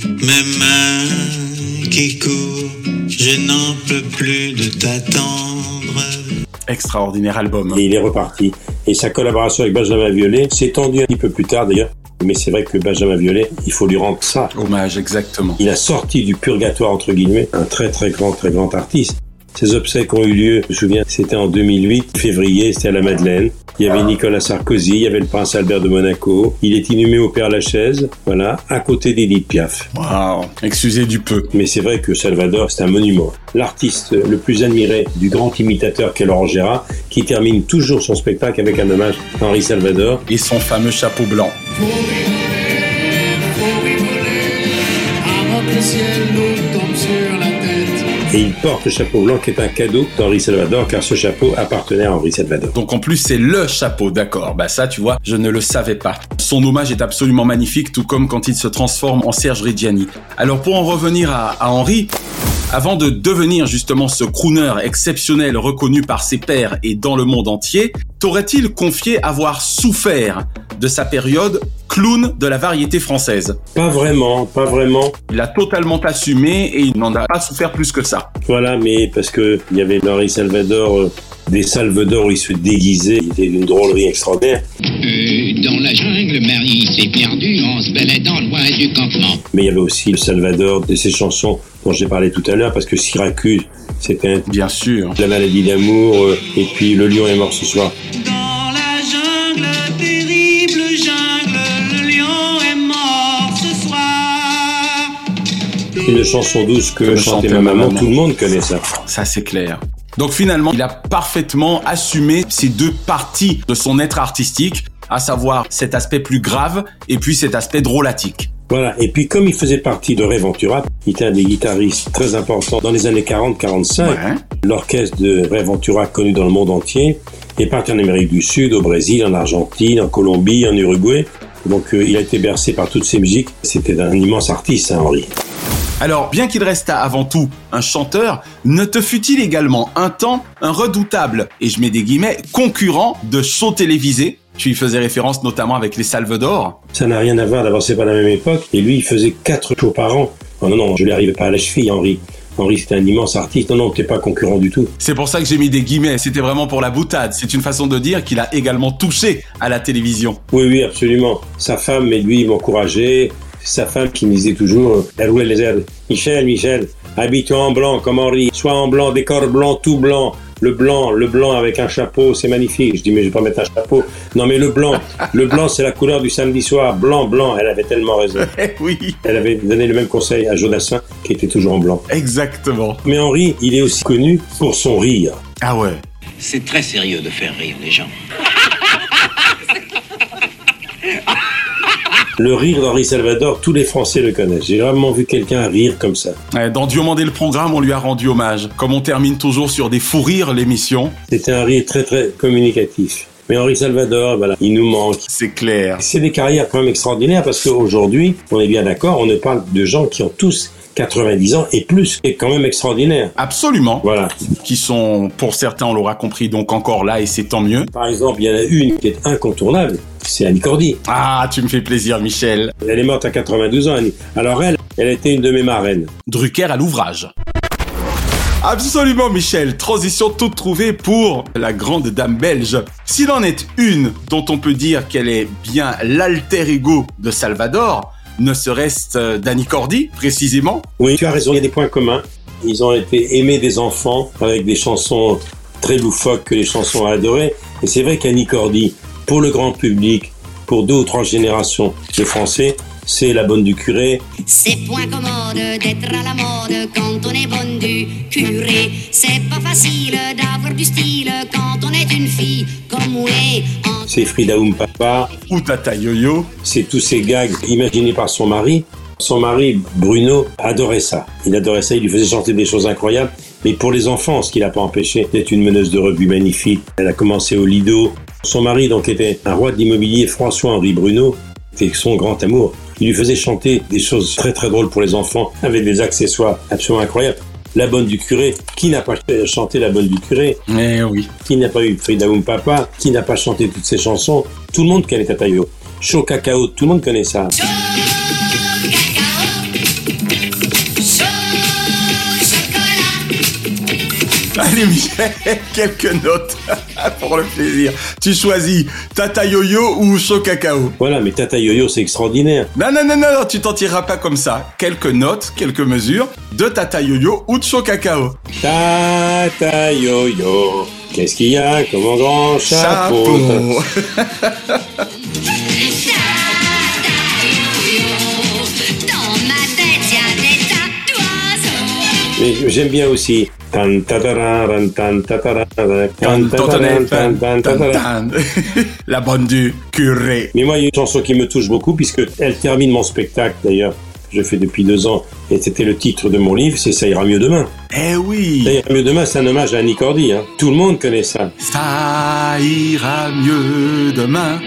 mes mains qui courent, je n'en peux plus de t'attendre. Extraordinaire album. Et il est reparti. Et sa collaboration avec Benjamin Violet s'est tendue un petit peu plus tard d'ailleurs. Mais c'est vrai que Benjamin Violet, il faut lui rendre ça. Hommage, exactement. Il a sorti du purgatoire, entre guillemets, un très très grand, très grand artiste. Ces obsèques ont eu lieu, je me souviens, c'était en 2008, février, c'était à la Madeleine. Il y avait Nicolas Sarkozy, il y avait le prince Albert de Monaco. Il est inhumé au Père Lachaise, voilà, à côté d'Edith Piaf. Waouh, excusez du peu. Mais c'est vrai que Salvador, c'est un monument. L'artiste le plus admiré du grand imitateur qu'est Laurent Gérard, qui termine toujours son spectacle avec un hommage à Henri Salvador. Et son fameux chapeau blanc. Et il porte le chapeau blanc qui est un cadeau d'Henri Salvador car ce chapeau appartenait à Henri Salvador. Donc en plus c'est le chapeau, d'accord. Bah ça tu vois, je ne le savais pas. Son hommage est absolument magnifique, tout comme quand il se transforme en Serge Reggiani. Alors pour en revenir à, Henri, avant de devenir justement ce crooner exceptionnel reconnu par ses pairs et dans le monde entier, t'aurait-il confié avoir souffert de sa période clown de la variété française Pas vraiment, pas vraiment. Il a totalement assumé et il n'en a pas souffert plus que ça. Voilà, mais parce que il y avait Henri Salvador, euh, des Salvador où il se déguisait, il était d'une drôlerie extraordinaire. Euh, dans la jungle, Marie s'est perdue en se baladant loin du campement. Mais il y avait aussi le Salvador de ses chansons dont j'ai parlé tout à l'heure, parce que Syracuse, c'était bien sûr la maladie d'amour, euh, et puis le lion est mort ce soir. Dans la jungle, terrible jungle, le lion est mort ce soir. Une chanson douce que chantait ma maman, tout le monde connaît ça. Ça c'est clair. Donc finalement, il a parfaitement assumé ces deux parties de son être artistique, à savoir cet aspect plus grave et puis cet aspect drôlatique. Voilà, et puis comme il faisait partie de Ray Ventura, il était un des guitaristes très importants dans les années 40-45, l'orchestre de Ray Ventura connu dans le monde entier, est parti en Amérique du Sud, au Brésil, en Argentine, en Colombie, en Uruguay. Donc euh, il a été bercé par toutes ces musiques. C'était un immense artiste, hein, Henri. Alors, bien qu'il restât avant tout un chanteur, ne te fut-il également un temps un redoutable, et je mets des guillemets, concurrent de shows télévisés tu y faisais référence notamment avec les Salvador. Ça n'a rien à voir, d'abord c'est pas la même époque, et lui il faisait quatre shows par an. Oh non, non, je lui arrivais pas à la cheville, Henri. Henri, c'était un immense artiste. Non, non, t'es pas concurrent du tout. C'est pour ça que j'ai mis des guillemets. C'était vraiment pour la boutade. C'est une façon de dire qu'il a également touché à la télévision. Oui, oui, absolument. Sa femme et lui m'encourageaient. Sa femme qui me disait toujours, elle roulait les airs. Michel, Michel, habille-toi en blanc comme Henri. Sois en blanc, décor blanc, tout blanc. Le blanc, le blanc avec un chapeau, c'est magnifique. Je dis, mais je vais pas mettre un chapeau. Non, mais le blanc, le blanc, c'est la couleur du samedi soir. Blanc, blanc. Elle avait tellement raison. oui. Elle avait donné le même conseil à Jodassin, qui était toujours en blanc. Exactement. Mais Henri, il est aussi connu pour son rire. Ah ouais. C'est très sérieux de faire rire les gens. Le rire d'Henri Salvador, tous les Français le connaissent. J'ai rarement vu quelqu'un rire comme ça. Dans Diomandé le programme, on lui a rendu hommage. Comme on termine toujours sur des fous rires l'émission. C'était un rire très très communicatif. Mais Henri Salvador, voilà, il nous manque. C'est clair. C'est des carrières quand même extraordinaires parce qu'aujourd'hui, on est bien d'accord, on ne parle de gens qui ont tous 90 ans et plus, est quand même extraordinaire. Absolument. Voilà. Qui sont, pour certains, on l'aura compris, donc encore là et c'est tant mieux. Par exemple, il y en a une qui est incontournable, c'est Annie Cordy. Ah, tu me fais plaisir, Michel. Elle est morte à 92 ans, Annie. Alors elle, elle était une de mes marraines. Drucker à l'ouvrage. Absolument, Michel. Transition toute trouvée pour la grande dame belge. S'il en est une dont on peut dire qu'elle est bien l'alter ego de Salvador, ne serait-ce euh, Danny Cordy, précisément Oui, tu as raison, il y a des points communs. Ils ont été aimés des enfants avec des chansons très loufoques que les chansons ont adorées. Et c'est vrai qu'Annie Cordy, pour le grand public, pour deux ou trois générations de Français, c'est la bonne du curé. C'est point commode d'être à la mode quand on est bonne du curé. C'est pas facile d'avoir du style une fille comme Oulé. C'est Frida Papa. Ou Tata Yo-Yo. C'est tous ces gags imaginés par son mari. Son mari, Bruno, adorait ça. Il adorait ça, il lui faisait chanter des choses incroyables. Mais pour les enfants, ce qui l'a pas empêché d'être une meneuse de rugby magnifique. Elle a commencé au Lido. Son mari, donc, était un roi de l'immobilier, François-Henri Bruno. C'était son grand amour. Il lui faisait chanter des choses très très drôles pour les enfants, avec des accessoires absolument incroyables. La bonne du curé, qui n'a pas chanté La bonne du curé Eh oui. Qui n'a pas eu Frida Papa Qui n'a pas chanté toutes ces chansons Tout le monde connaît Tatayo. Chaud cacao, tout le monde connaît ça. Allez Michel, quelques notes pour le plaisir. Tu choisis Tata Yo-Yo ou Chaud Cacao Voilà, mais Tata Yo-Yo, c'est extraordinaire. Non, non, non, non, non, tu t'en tireras pas comme ça. Quelques notes, quelques mesures de Tata Yo-Yo ou de Chaud Cacao. Tata Yo-Yo, qu'est-ce qu'il y a comme un grand chapeau, Dans ma tête, y a des tas d'oiseaux. Mais j'aime bien aussi. La bonne du curé. Mais moi, il y a une chanson qui me touche beaucoup, puisque elle termine mon spectacle, d'ailleurs, que je fais depuis deux ans, et c'était le titre de mon livre, c'est Ça ira mieux demain. Eh oui Ça ira mieux demain, c'est un hommage à Annie Cordy. Hein. Tout le monde connaît ça. Ça ira mieux demain.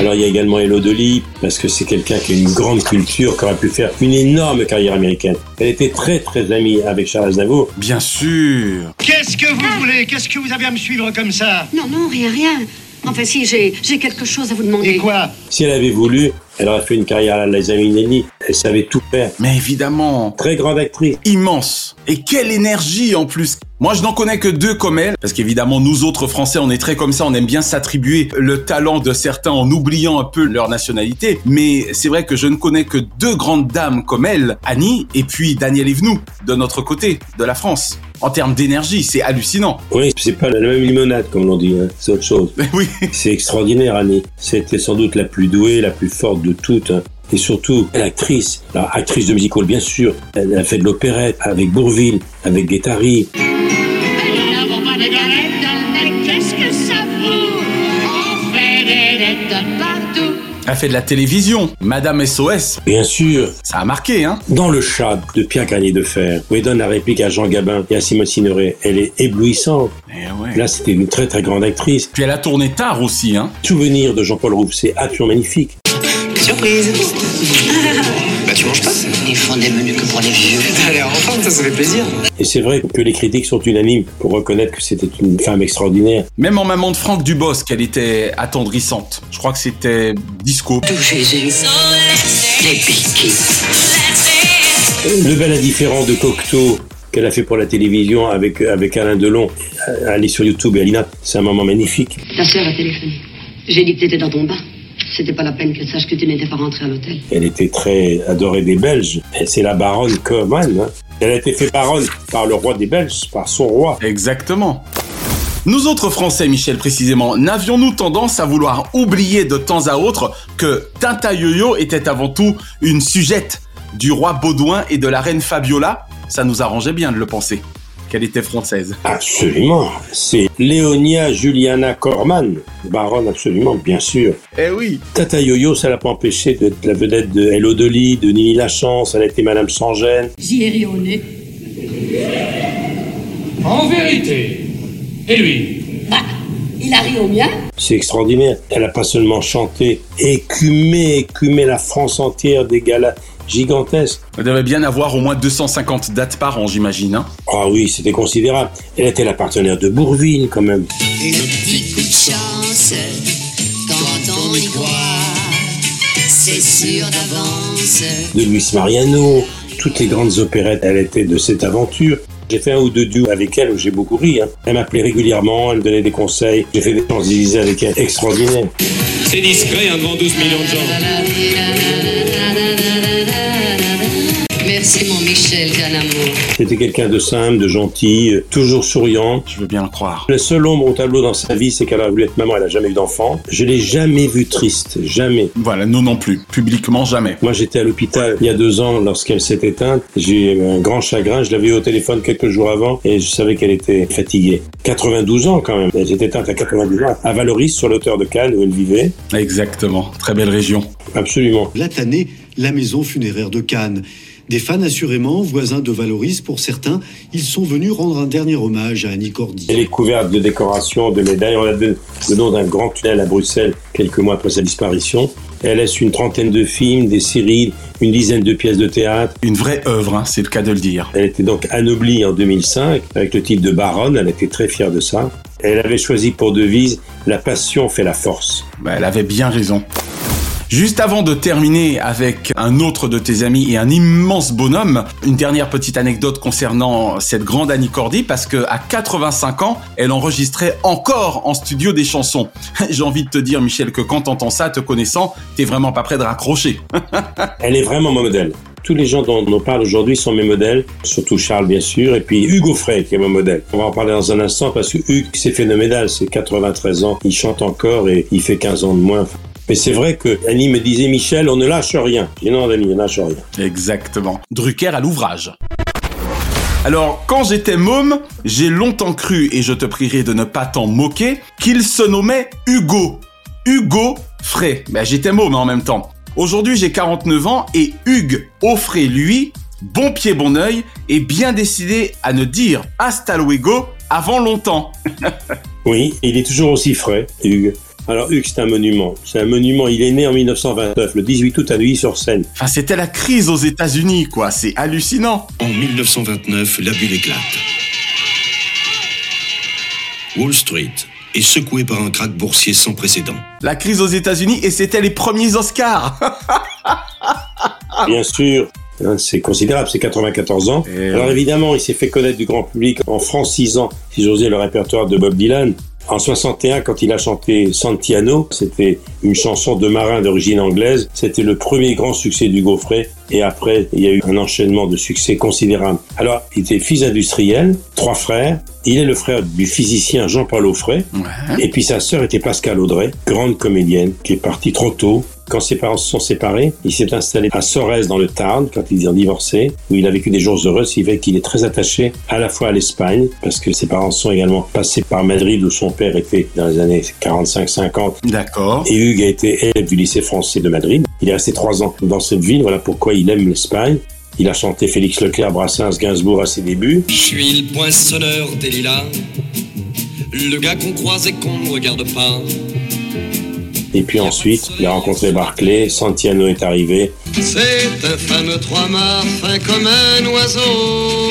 Alors il y a également Hello Dolly, parce que c'est quelqu'un qui a une grande culture, qui aurait pu faire une énorme carrière américaine. Elle était très très amie avec Charles Aznavour. Bien sûr. Qu'est-ce que vous voulez? Qu'est-ce que vous avez à me suivre comme ça? Non, non, rien, rien. Enfin, si, j'ai j'ai quelque chose à vous demander. Et quoi? Si elle avait voulu, elle aurait fait une carrière à Liza Minnelli. Elle savait tout faire. Mais évidemment. Très grande actrice. Immense. Et quelle énergie en plus. Moi, je n'en connais que deux comme elle, parce qu'évidemment, nous autres Français, on est très comme ça, on aime bien s'attribuer le talent de certains en oubliant un peu leur nationalité. Mais c'est vrai que je ne connais que deux grandes dames comme elle, Annie et puis Daniel Evenou, de notre côté, de la France. En termes d'énergie, c'est hallucinant. Oui, c'est pas la même limonade, comme l'on dit, hein. c'est autre chose. oui. C'est extraordinaire, Annie. C'était sans doute la plus douée, la plus forte de toutes. hein. Et surtout, l'actrice, actrice de musical bien sûr, elle a fait de l'opérette avec Bourville, avec Guettari. Elle fait de la télévision, Madame SOS. Bien sûr. Ça a marqué, hein Dans le chat de Pierre Garnier de Fer, où il donne la réplique à Jean Gabin et à Simone Signoret, elle est éblouissante. ouais. Là, c'était une très très grande actrice. Puis elle a tourné tard aussi, hein Souvenir de Jean-Paul Rouve, c'est absolument magnifique. Surprise Bah tu manges pas Ils font des menus que pour les vieux. T'as l'air en forme, ça, ça fait plaisir. Et c'est vrai que les critiques sont unanimes pour reconnaître que c'était une femme extraordinaire. Même en maman de Franck Dubosc, elle était attendrissante. Je crois que c'était disco. Tout Jésus. Les piquets. Le bel indifférent de Cocteau qu'elle a fait pour la télévision avec, avec Alain Delon, euh, allez sur YouTube et Alina, c'est un moment magnifique. Ta sœur a téléphoné. J'ai dit que t'étais dans ton bain. C'était pas la peine qu'elle sache que tu n'étais pas rentré à l'hôtel. Elle était très adorée des Belges. Et C'est la baronne Coman. hein. Elle a été faite baronne par le roi des Belges, par son roi. Exactement. Nous autres Français, Michel précisément, n'avions-nous tendance à vouloir oublier de temps à autre que Tinta Yo-Yo était avant tout une sujette du roi Baudouin et de la reine Fabiola? Ça nous arrangeait bien de le penser, qu'elle était française. Absolument. C'est Léonia Juliana Corman, baronne absolument, bien sûr. Eh oui. Tata Yo-Yo, ça l'a pas empêché d'être la vedette de Hello Dolly, de Nini Lachance, elle a été Madame sans gêne. J'y ai ri au nez. En vérité. Et lui? Il a ri au mien. C'est extraordinaire. Elle a pas seulement chanté, écumé, écumé la France entière des galas gigantesques. Elle devait bien avoir au moins 250 dates par an, j'imagine. Hein Ah oui, c'était considérable. Elle était la partenaire de Bourville, quand même. Et le petit coup de chance, quand on y croit, c'est sûr d'avance. De Luis Mariano, toutes les grandes opérettes, elle était de cette aventure. J'ai fait un ou deux duos avec elle où j'ai beaucoup ri. hein. Elle m'appelait régulièrement, elle me donnait des conseils. J'ai fait des Champs-Élysées avec elle extraordinaires. C'est discret, un devant 12 millions de gens. Michel. C'était quelqu'un de simple, de gentil, euh, toujours souriant. Je veux bien le croire. La seule ombre au tableau dans sa vie, c'est qu'elle a voulu être maman, elle a jamais eu d'enfant. Je l'ai jamais vue triste, jamais. Voilà, nous non plus. Publiquement, jamais. Moi, j'étais à l'hôpital il y a deux ans lorsqu'elle s'est éteinte. J'ai eu un grand chagrin. Je l'avais eu au téléphone quelques jours avant et je savais qu'elle était fatiguée. 92 ans quand même. Elle s'est éteinte à 92 ans à Valoris, sur l'auteur de Cannes où elle vivait. Exactement. Très belle région. Absolument. Latané, la maison funéraire de Cannes. Des fans assurément, voisins de Valoris pour certains, ils sont venus rendre un dernier hommage à Annie Cordy. Elle est couverte de décorations, de médailles. On a donné le nom d'un grand tunnel à Bruxelles quelques mois après sa disparition. Elle laisse une trentaine de films, des séries, une dizaine de pièces de théâtre. Une vraie œuvre, hein, c'est le cas de le dire. Elle était donc anoblie en 2005 avec le titre de baronne. Elle était très fière de ça. Elle avait choisi pour devise La passion fait la force. Bah, elle avait bien raison. Juste avant de terminer avec un autre de tes amis et un immense bonhomme, une dernière petite anecdote concernant cette grande Annie Cordy parce que à 85 ans, elle enregistrait encore en studio des chansons. J'ai envie de te dire, Michel, que quand t'entends ça, te connaissant, t'es vraiment pas prêt de raccrocher. Elle est vraiment mon modèle. Tous les gens dont on parle aujourd'hui sont mes modèles, surtout Charles bien sûr, et puis Hugo Frey qui est mon modèle. On va en parler dans un instant parce que Hugues, c'est phénoménal, c'est 93 ans, il chante encore et il fait 15 ans de moins. Mais c'est vrai que Annie me disait, Michel, on ne lâche rien. Je dis non, Annie, on ne lâche rien. Exactement. Drucker à l'ouvrage. Alors, quand j'étais môme, j'ai longtemps cru, et je te prierai de ne pas t'en moquer, qu'il se nommait Hugo. Hugo Frey. Ben, j'étais môme en même temps. Aujourd'hui, j'ai 49 ans et Hugues Offray, lui, bon pied, bon oeil, est bien décidé à ne dire hasta luego avant longtemps. oui, il est toujours aussi frais, Hugues. Alors Hugues, c'est un monument. C'est un monument. Il est né en 1929, le 18 août à Neuilly-sur-Seine. Enfin, c'était la crise aux États-Unis, quoi. C'est hallucinant. En 1929, la bulle éclate. Wall Street est secouée par un krach boursier sans précédent. La crise aux États-Unis et c'était les premiers Oscars. Bien sûr. Hein, C'est considérable, c'est 94 ans. Alors évidemment, il s'est fait connaître du grand public en francisant, si j'osais, le répertoire de Bob Dylan. En 61, quand il a chanté Santiano, c'était une chanson de marin d'origine anglaise. C'était le premier grand succès du Gaufret. Et après, il y a eu un enchaînement de succès considérable. Alors, il était fils industriel, trois frères. Il est le frère du physicien Jean-Paul Offray. Et puis sa sœur était Pascal Audrey, grande comédienne, qui est partie trop tôt. Quand ses parents se sont séparés, il s'est installé à Sorèze dans le Tarn quand ils ont divorcé, où il a vécu des jours heureux, ce qui fait qu'il est très attaché à la fois à l'Espagne, parce que ses parents sont également passés par Madrid, où son père était dans les années 45-50. D'accord. Et Hugues a été élève du lycée français de Madrid. Il est resté trois ans dans cette ville, voilà pourquoi il aime l'Espagne. Il a chanté Félix Leclerc, Brassens, Gainsbourg à ses débuts. Je suis le poinçonneur des lilas, le gars qu'on croise et qu'on ne regarde pas. Et puis ensuite, il a rencontré Barclay, Santiano est arrivé. C'est un fameux trois-mâts fin comme un oiseau.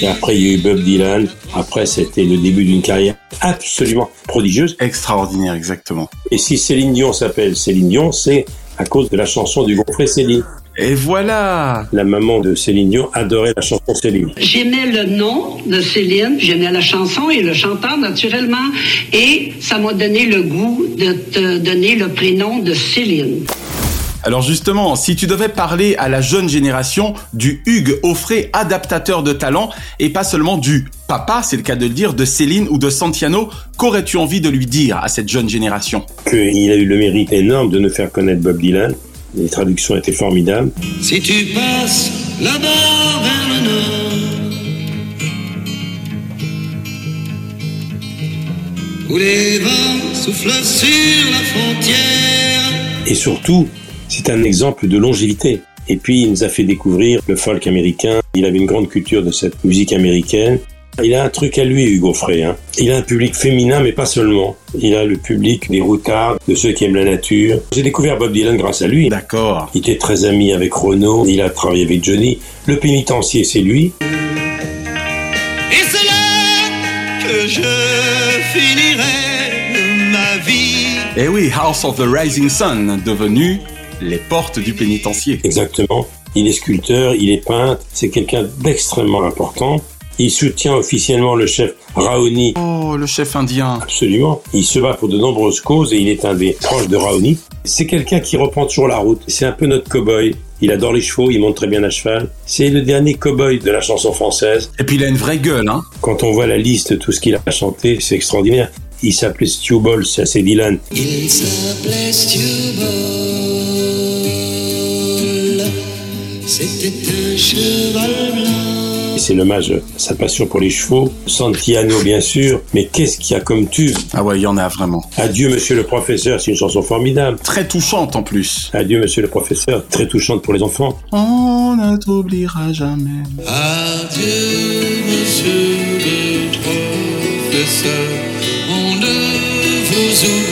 Et après, il y a eu Bob Dylan. Après, c'était le début d'une carrière absolument prodigieuse. Extraordinaire, exactement. Et si Céline Dion s'appelle Céline Dion, c'est à cause de la chanson du Gaufret Céline. Et voilà La maman de Céline Dion adorait la chanson Céline. J'aimais le nom de Céline, j'aimais la chanson et le chanteur naturellement, et ça m'a donné le goût de te donner le prénom de Céline. Alors justement, si tu devais parler à la jeune génération du Hugues Offray adaptateur de talent et pas seulement du papa, c'est le cas de le dire, de Céline ou de Santiano, qu'aurais-tu envie de lui dire à cette jeune génération? Qu'il a eu le mérite énorme de nous faire connaître Bob Dylan. Les traductions étaient formidables. Si tu passes là-bas vers le nord, où les vents soufflent sur la frontière, Et surtout, c'est un exemple de longévité. Et puis, il nous a fait découvrir le folk américain. Il avait une grande culture de cette musique américaine. Il a un truc à lui, Hugo Frey. Hein. Il a un public féminin, mais pas seulement. Il a le public des routards, de ceux qui aiment la nature. J'ai découvert Bob Dylan grâce à lui. D'accord. Il était très ami avec Renaud. Il a travaillé avec Johnny. Le pénitencier, c'est lui. et c'est là que je finirai ma vie. Eh oui, House of the Rising Sun, devenu les portes du pénitencier. Exactement. Il est sculpteur, il est peintre, c'est quelqu'un d'extrêmement important. Il soutient officiellement le chef Raoni. Oh, le chef indien. Absolument. Il se bat pour de nombreuses causes et il est un des proches de Raoni. C'est quelqu'un qui reprend toujours la route. C'est un peu notre cow-boy. Il adore les chevaux, il monte très bien à cheval. C'est le dernier cow-boy de la chanson française. Et puis il a une vraie gueule, hein. Quand on voit la liste de tout ce qu'il a chanté, c'est extraordinaire. Il s'appelait Stu Ball, c'est assez Dylan. Il s'appelait Stewball. C'était un cheval blanc. C'est l'hommage à sa passion pour les chevaux. Santiano, bien sûr. Mais qu'est-ce qu'il y a comme tube? Ah ouais, il y en a vraiment. Adieu, monsieur le professeur, c'est une chanson formidable. Très touchante en plus. Adieu, monsieur le professeur, très touchante pour les enfants. On ne t'oubliera jamais. Adieu, monsieur le professeur. On ne vous oubliera jamais.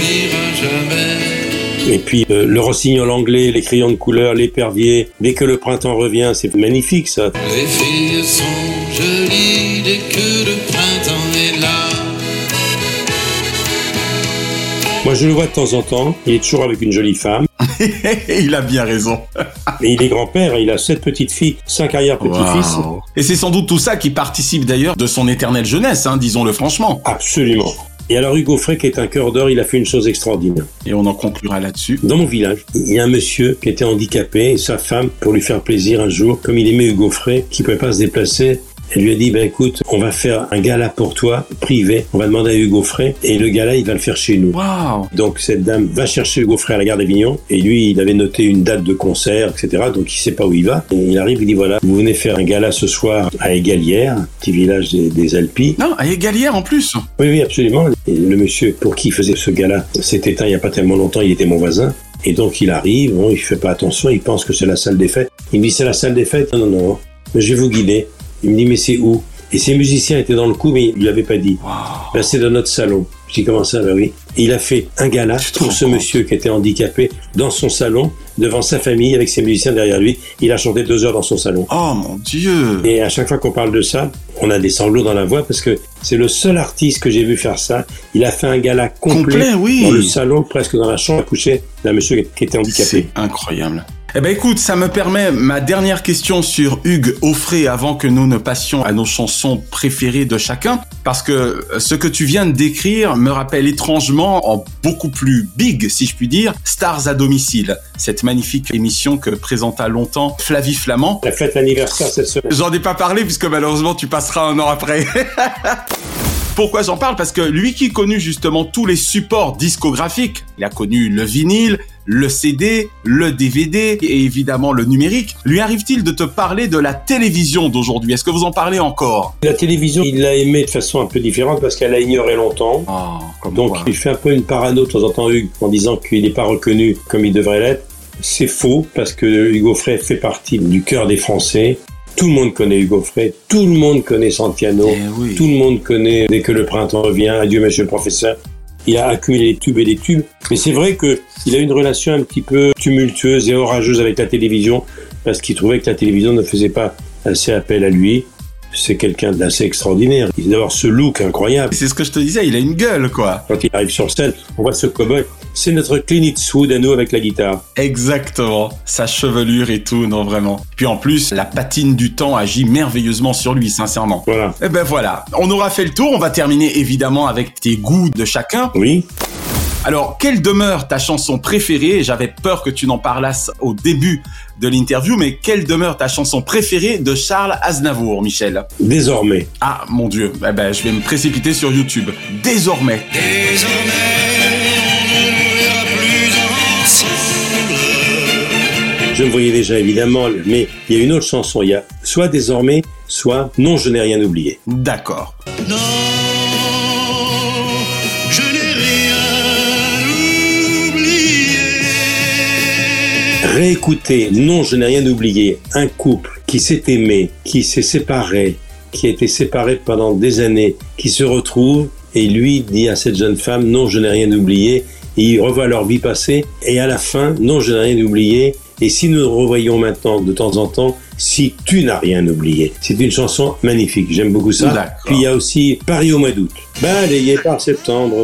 Et puis euh, le rossignol anglais, les crayons de couleur, l'épervier. Dès que le printemps revient, c'est magnifique ça. Les filles sont jolies dès que le printemps est là. Moi, je le vois de temps en temps. Il est toujours avec une jolie femme. il a bien raison. Et il est grand-père. Il a sept petites filles, cinq arrière-petits-fils. Wow. Et c'est sans doute tout ça qui participe d'ailleurs de son éternelle jeunesse, hein, disons-le franchement. Absolument. Et alors Hugo Frey, qui est un cœur d'or, il a fait une chose extraordinaire. Et on en conclura là-dessus. Dans mon village, il y a un monsieur qui était handicapé et sa femme, pour lui faire plaisir un jour, comme il aimait Hugo Frey, qui pouvait pas se déplacer, elle lui a dit, ben écoute, on va faire un gala pour toi, privé. On va demander à Hugo Frey et le gala, il va le faire chez nous. Waouh Donc cette dame va chercher Hugo Frey à la gare d'Avignon et lui, il avait noté une date de concert, etc. Donc il sait pas où il va. Et il arrive, il dit voilà, vous venez faire un gala ce soir à Égalière, petit village des, des Alpes. Non, à Égalière en plus. Oui, oui, absolument. Et le monsieur pour qui il faisait ce gala s'est éteint il y a pas tellement longtemps, il était mon voisin. Et donc il arrive, bon, il fait pas attention, il pense que c'est la salle des fêtes. Il me dit c'est la salle des fêtes? Non, non, non, mais je vais vous guider. Il me dit mais c'est où? Et ses musiciens étaient dans le coup, mais il lui avait pas dit. Ben, c'est dans notre salon. Je dis comment ça Ben oui. Il a fait un gala pour ce monsieur qui était handicapé dans son salon, devant sa famille, avec ses musiciens derrière lui. Il a chanté deux heures dans son salon. Oh mon Dieu Et à chaque fois qu'on parle de ça, on a des sanglots dans la voix parce que c'est le seul artiste que j'ai vu faire ça. Il a fait un gala complet, Complet, oui. dans le salon, presque dans la chambre à coucher d'un monsieur qui était handicapé. C'est incroyable. Eh ben écoute, ça me permet ma dernière question sur Hugues Offray avant que nous ne passions à nos chansons préférées de chacun, parce que euh, ce que tu viens de décrire me rappelle étrangement, en beaucoup plus big si je puis dire, Stars à domicile, cette magnifique émission que présenta longtemps Flavie Flamand. La fête l'anniversaire cette semaine. J'en ai pas parlé puisque malheureusement tu passeras un an après. Pourquoi j'en parle? Parce que lui qui connu justement tous les supports discographiques, il a connu le vinyle, le CD, le DVD et évidemment le numérique. Lui arrive-t-il de te parler de la télévision d'aujourd'hui? Est-ce que vous en parlez encore? La télévision, il l'a aimée de façon un peu différente parce qu'elle a ignoré longtemps. Donc il fait un peu une parano de temps en temps, Hugues, en disant qu'il n'est pas reconnu comme il devrait l'être. C'est faux parce que Hugo Frey fait partie du cœur des Français. Tout le monde connaît Hugo Frey, tout le monde connaît Santiano, Eh tout le monde connaît Dès que le printemps revient, Adieu monsieur le professeur. Il a accumulé des tubes et des tubes. Mais c'est vrai que il a une relation un petit peu tumultueuse et orageuse avec la télévision parce qu'il trouvait que la télévision ne faisait pas assez appel à lui. C'est quelqu'un d'assez extraordinaire. Il doit avoir ce look incroyable. C'est ce que je te disais, il a une gueule quoi. Quand il arrive sur scène, on voit ce cowboy. C'est notre Clint Eastwood à nous avec la guitare. Exactement, sa chevelure et tout, non vraiment. Puis en plus, la patine du temps agit merveilleusement sur lui, sincèrement. Voilà. Eh ben voilà, on aura fait le tour, on va terminer évidemment avec tes goûts de chacun. Oui. Alors, quelle demeure ta chanson préférée? J'avais peur que tu n'en parlasses au début de l'interview, mais quelle demeure ta chanson préférée de Charles Aznavour, Michel? Désormais. Ah, mon Dieu, eh ben, je vais me précipiter sur YouTube. Désormais. Je me voyais déjà évidemment, mais il y a une autre chanson. Il y a soit Désormais, soit Non, je n'ai rien oublié. D'accord. Non, je n'ai rien oublié. Réécouter Non, je n'ai rien oublié. Un couple qui s'est aimé, qui s'est séparé, qui a été séparé pendant des années, qui se retrouve et lui dit à cette jeune femme Non, je n'ai rien oublié. Et ils revoient leur vie passée et à la fin, Non, je n'ai rien oublié. Et si nous nous revoyons maintenant de temps en temps, si tu n'as rien oublié. C'est une chanson magnifique, j'aime beaucoup ça. Puis il y a aussi Paris au mois d'août. Balayé par septembre,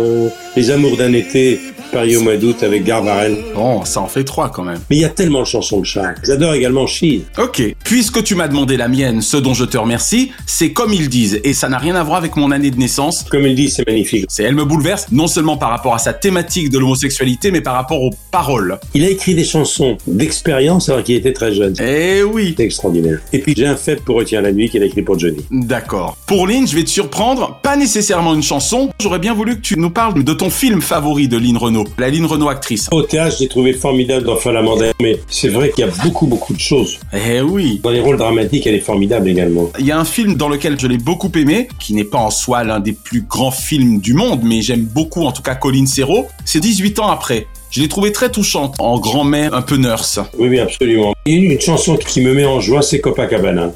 les amours d'un été Paris au mois d'août avec Garvarel. Bon, ça en fait trois quand même. Mais il y a tellement de chansons de Charles. J'adore également Cheese. Ok. Puisque tu m'as demandé la mienne, ce dont je te remercie, c'est comme ils disent, et ça n'a rien à voir avec mon année de naissance. Comme ils disent, c'est magnifique. C'est elle me bouleverse, non seulement par rapport à sa thématique de l'homosexualité, mais par rapport aux paroles. Il a écrit des chansons d'expérience alors qu'il était très jeune. Eh oui. C'est extraordinaire. Et puis j'ai un fait pour Retiens la nuit qu'il a écrit pour Johnny. D'accord. Pour Lynn, je vais te surprendre, pas nécessairement une chanson. J'aurais bien voulu que tu nous parles de ton film favori de Lynn Renault, la Lynn Renault actrice. Au théâtre, j'ai trouvé formidable dans Falamandaire, mais c'est vrai qu'il y a beaucoup, beaucoup de choses. Eh oui. Dans les rôles dramatiques, elle est formidable également. Il y a un film dans lequel je l'ai beaucoup aimé, qui n'est pas en soi l'un des plus grands films du monde, mais j'aime beaucoup en tout cas Colin Serrault. C'est 18 ans après. Je l'ai trouvé très touchante, en grand-mère un peu nurse. Oui, oui, absolument. Il y a une chanson qui me met en joie, c'est Copacabana.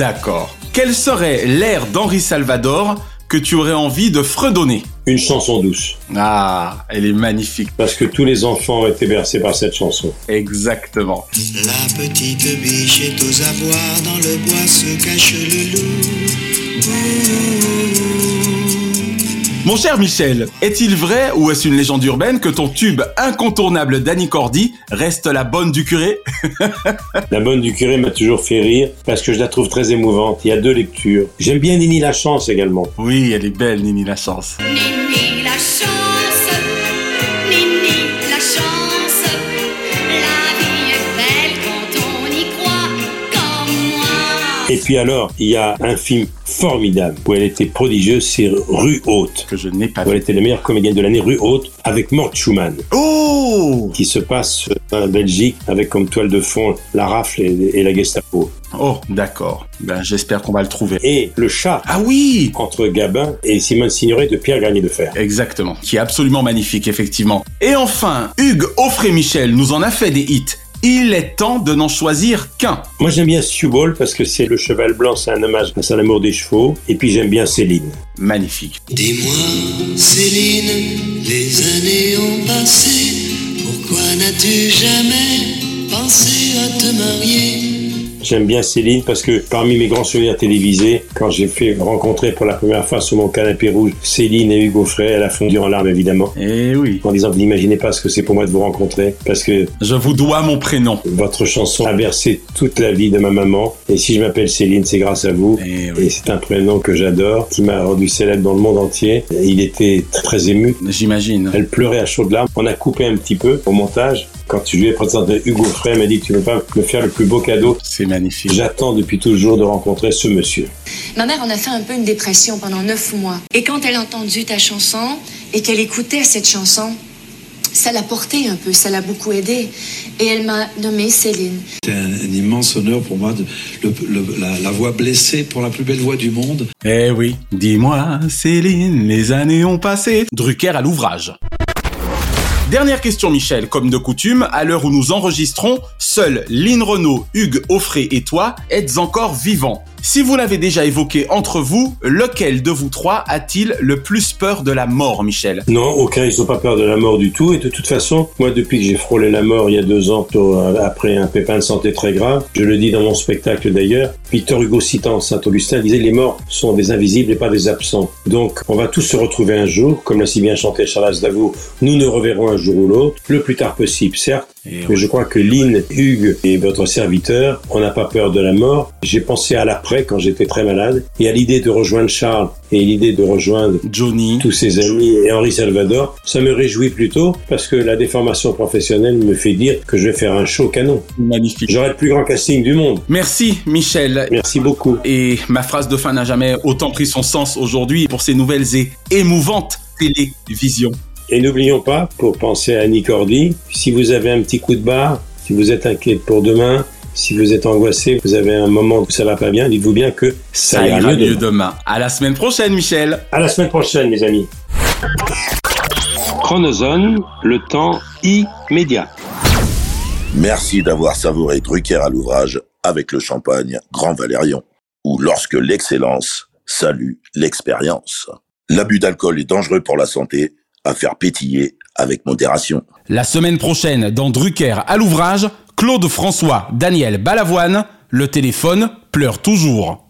D'accord. Quel serait l'air d'Henri Salvador que tu aurais envie de fredonner Une chanson douce. Ah, elle est magnifique. Parce que tous les enfants ont été bercés par cette chanson. Exactement. La petite biche est aux abois, dans le bois se cache le loup. Mon cher Michel, est-il vrai ou est-ce une légende urbaine que ton tube incontournable d'Annie Cordy reste la bonne du curé? La bonne du curé m'a toujours fait rire parce que je la trouve très émouvante. Il y a deux lectures. J'aime bien Nini la chance également. Oui, elle est belle, Nini la chance. Nini la chance, Nini la chance, la vie est belle quand on y croit comme moi. Et puis alors, il y a un film formidable où elle était prodigieuse, c'est Rue Haute. Que je n'ai pas Où elle était la meilleure comédienne de l'année, Rue Haute, avec Mort Schumann, Oh qui se passe en Belgique avec comme toile de fond la rafle et, et la Gestapo. Oh, d'accord. Ben, j'espère qu'on va le trouver. Et le chat Ah oui entre Gabin et Simone Signoret de Pierre Garnier de Fer. Exactement. Qui est absolument magnifique, effectivement. Et enfin, Hugues Offray Michel nous en a fait des hits. Il est temps de n'en choisir qu'un. Moi j'aime bien Subol parce que c'est le cheval blanc, c'est un hommage à son amour des chevaux. Et puis j'aime bien Céline. Magnifique. Dis-moi, Céline, les années ont passé. Pourquoi n'as-tu jamais pensé à te marier? J'aime bien Céline parce que parmi mes grands souvenirs télévisés, quand j'ai fait rencontrer pour la première fois sur mon canapé rouge Céline et Hugo Frey, elle a fondu en larmes évidemment. Eh oui. En disant, vous n'imaginez pas ce que c'est pour moi de vous rencontrer parce que Je vous dois mon prénom. votre chanson a versé toute la vie de ma maman. Et si je m'appelle Céline, c'est grâce à vous. Eh oui. Et c'est un prénom que j'adore, qui m'a rendu célèbre dans le monde entier. Et il était très, très ému. J'imagine. Elle pleurait à chaudes larmes. On a coupé un petit peu au montage. Quand je lui ai présenté Hugo Frey, m'a dit tu veux pas me faire le plus beau cadeau? C'est magnifique. J'attends depuis toujours de rencontrer ce monsieur. Ma mère en a fait un peu une dépression pendant neuf mois. Et quand elle a entendu ta chanson et qu'elle écoutait cette chanson, ça l'a portée un peu, ça l'a beaucoup aidée. Et elle m'a nommée Céline. C'est un, un immense honneur pour moi de le- le- la, la voix blessée pour la plus belle voix du monde. Eh oui. Dis-moi, Céline, les années ont passé. Drucker à l'ouvrage. Dernière question, Michel. Comme de coutume, à l'heure où nous enregistrons, seuls Lynn Renault, Hugues Offray et toi êtes encore vivants. Si vous l'avez déjà évoqué entre vous, lequel de vous trois a-t-il le plus peur de la mort, Michel? Non, aucun, ils n'ont pas peur de la mort du tout. Et de toute façon, moi, depuis que j'ai frôlé la mort il y a deux ans, tôt, euh, après un pépin de santé très grave, je le dis dans mon spectacle d'ailleurs, Victor Hugo citant Saint-Augustin disait les morts sont des invisibles et pas des absents. Donc, on va tous se retrouver un jour, comme l'a si bien chanté Charles Aznavour, nous nous reverrons un jour ou l'autre, le plus tard possible, certes, je crois que Lynn, Hugues et votre serviteur, on n'a pas peur de la mort. J'ai pensé à l'après quand j'étais très malade et à l'idée de rejoindre Charles et l'idée de rejoindre Johnny, tous ses amis et Henri Salvador. Ça me réjouit plutôt parce que la déformation professionnelle me fait dire que je vais faire un show canon. Magnifique. J'aurai le plus grand casting du monde. Merci, Michel. Merci beaucoup. Et ma phrase de fin n'a jamais autant pris son sens aujourd'hui pour ces nouvelles et émouvantes télévisions. Et n'oublions pas, pour penser à Annie Cordy, si vous avez un petit coup de barre, si vous êtes inquiet pour demain, si vous êtes angoissé, vous avez un moment où ça va pas bien, dites-vous bien que ça, Ça ira mieux demain. demain. À la semaine prochaine, Michel. À la semaine prochaine, mes amis. Chronozone, le temps immédiat. Merci d'avoir savouré Drucker à l'ouvrage avec le champagne Grand Valérion, ou lorsque l'excellence salue l'expérience. L'abus d'alcool est dangereux pour la santé, à faire pétiller avec modération. La semaine prochaine, dans Drucker à l'ouvrage, Claude François, Daniel Balavoine, le téléphone pleure toujours.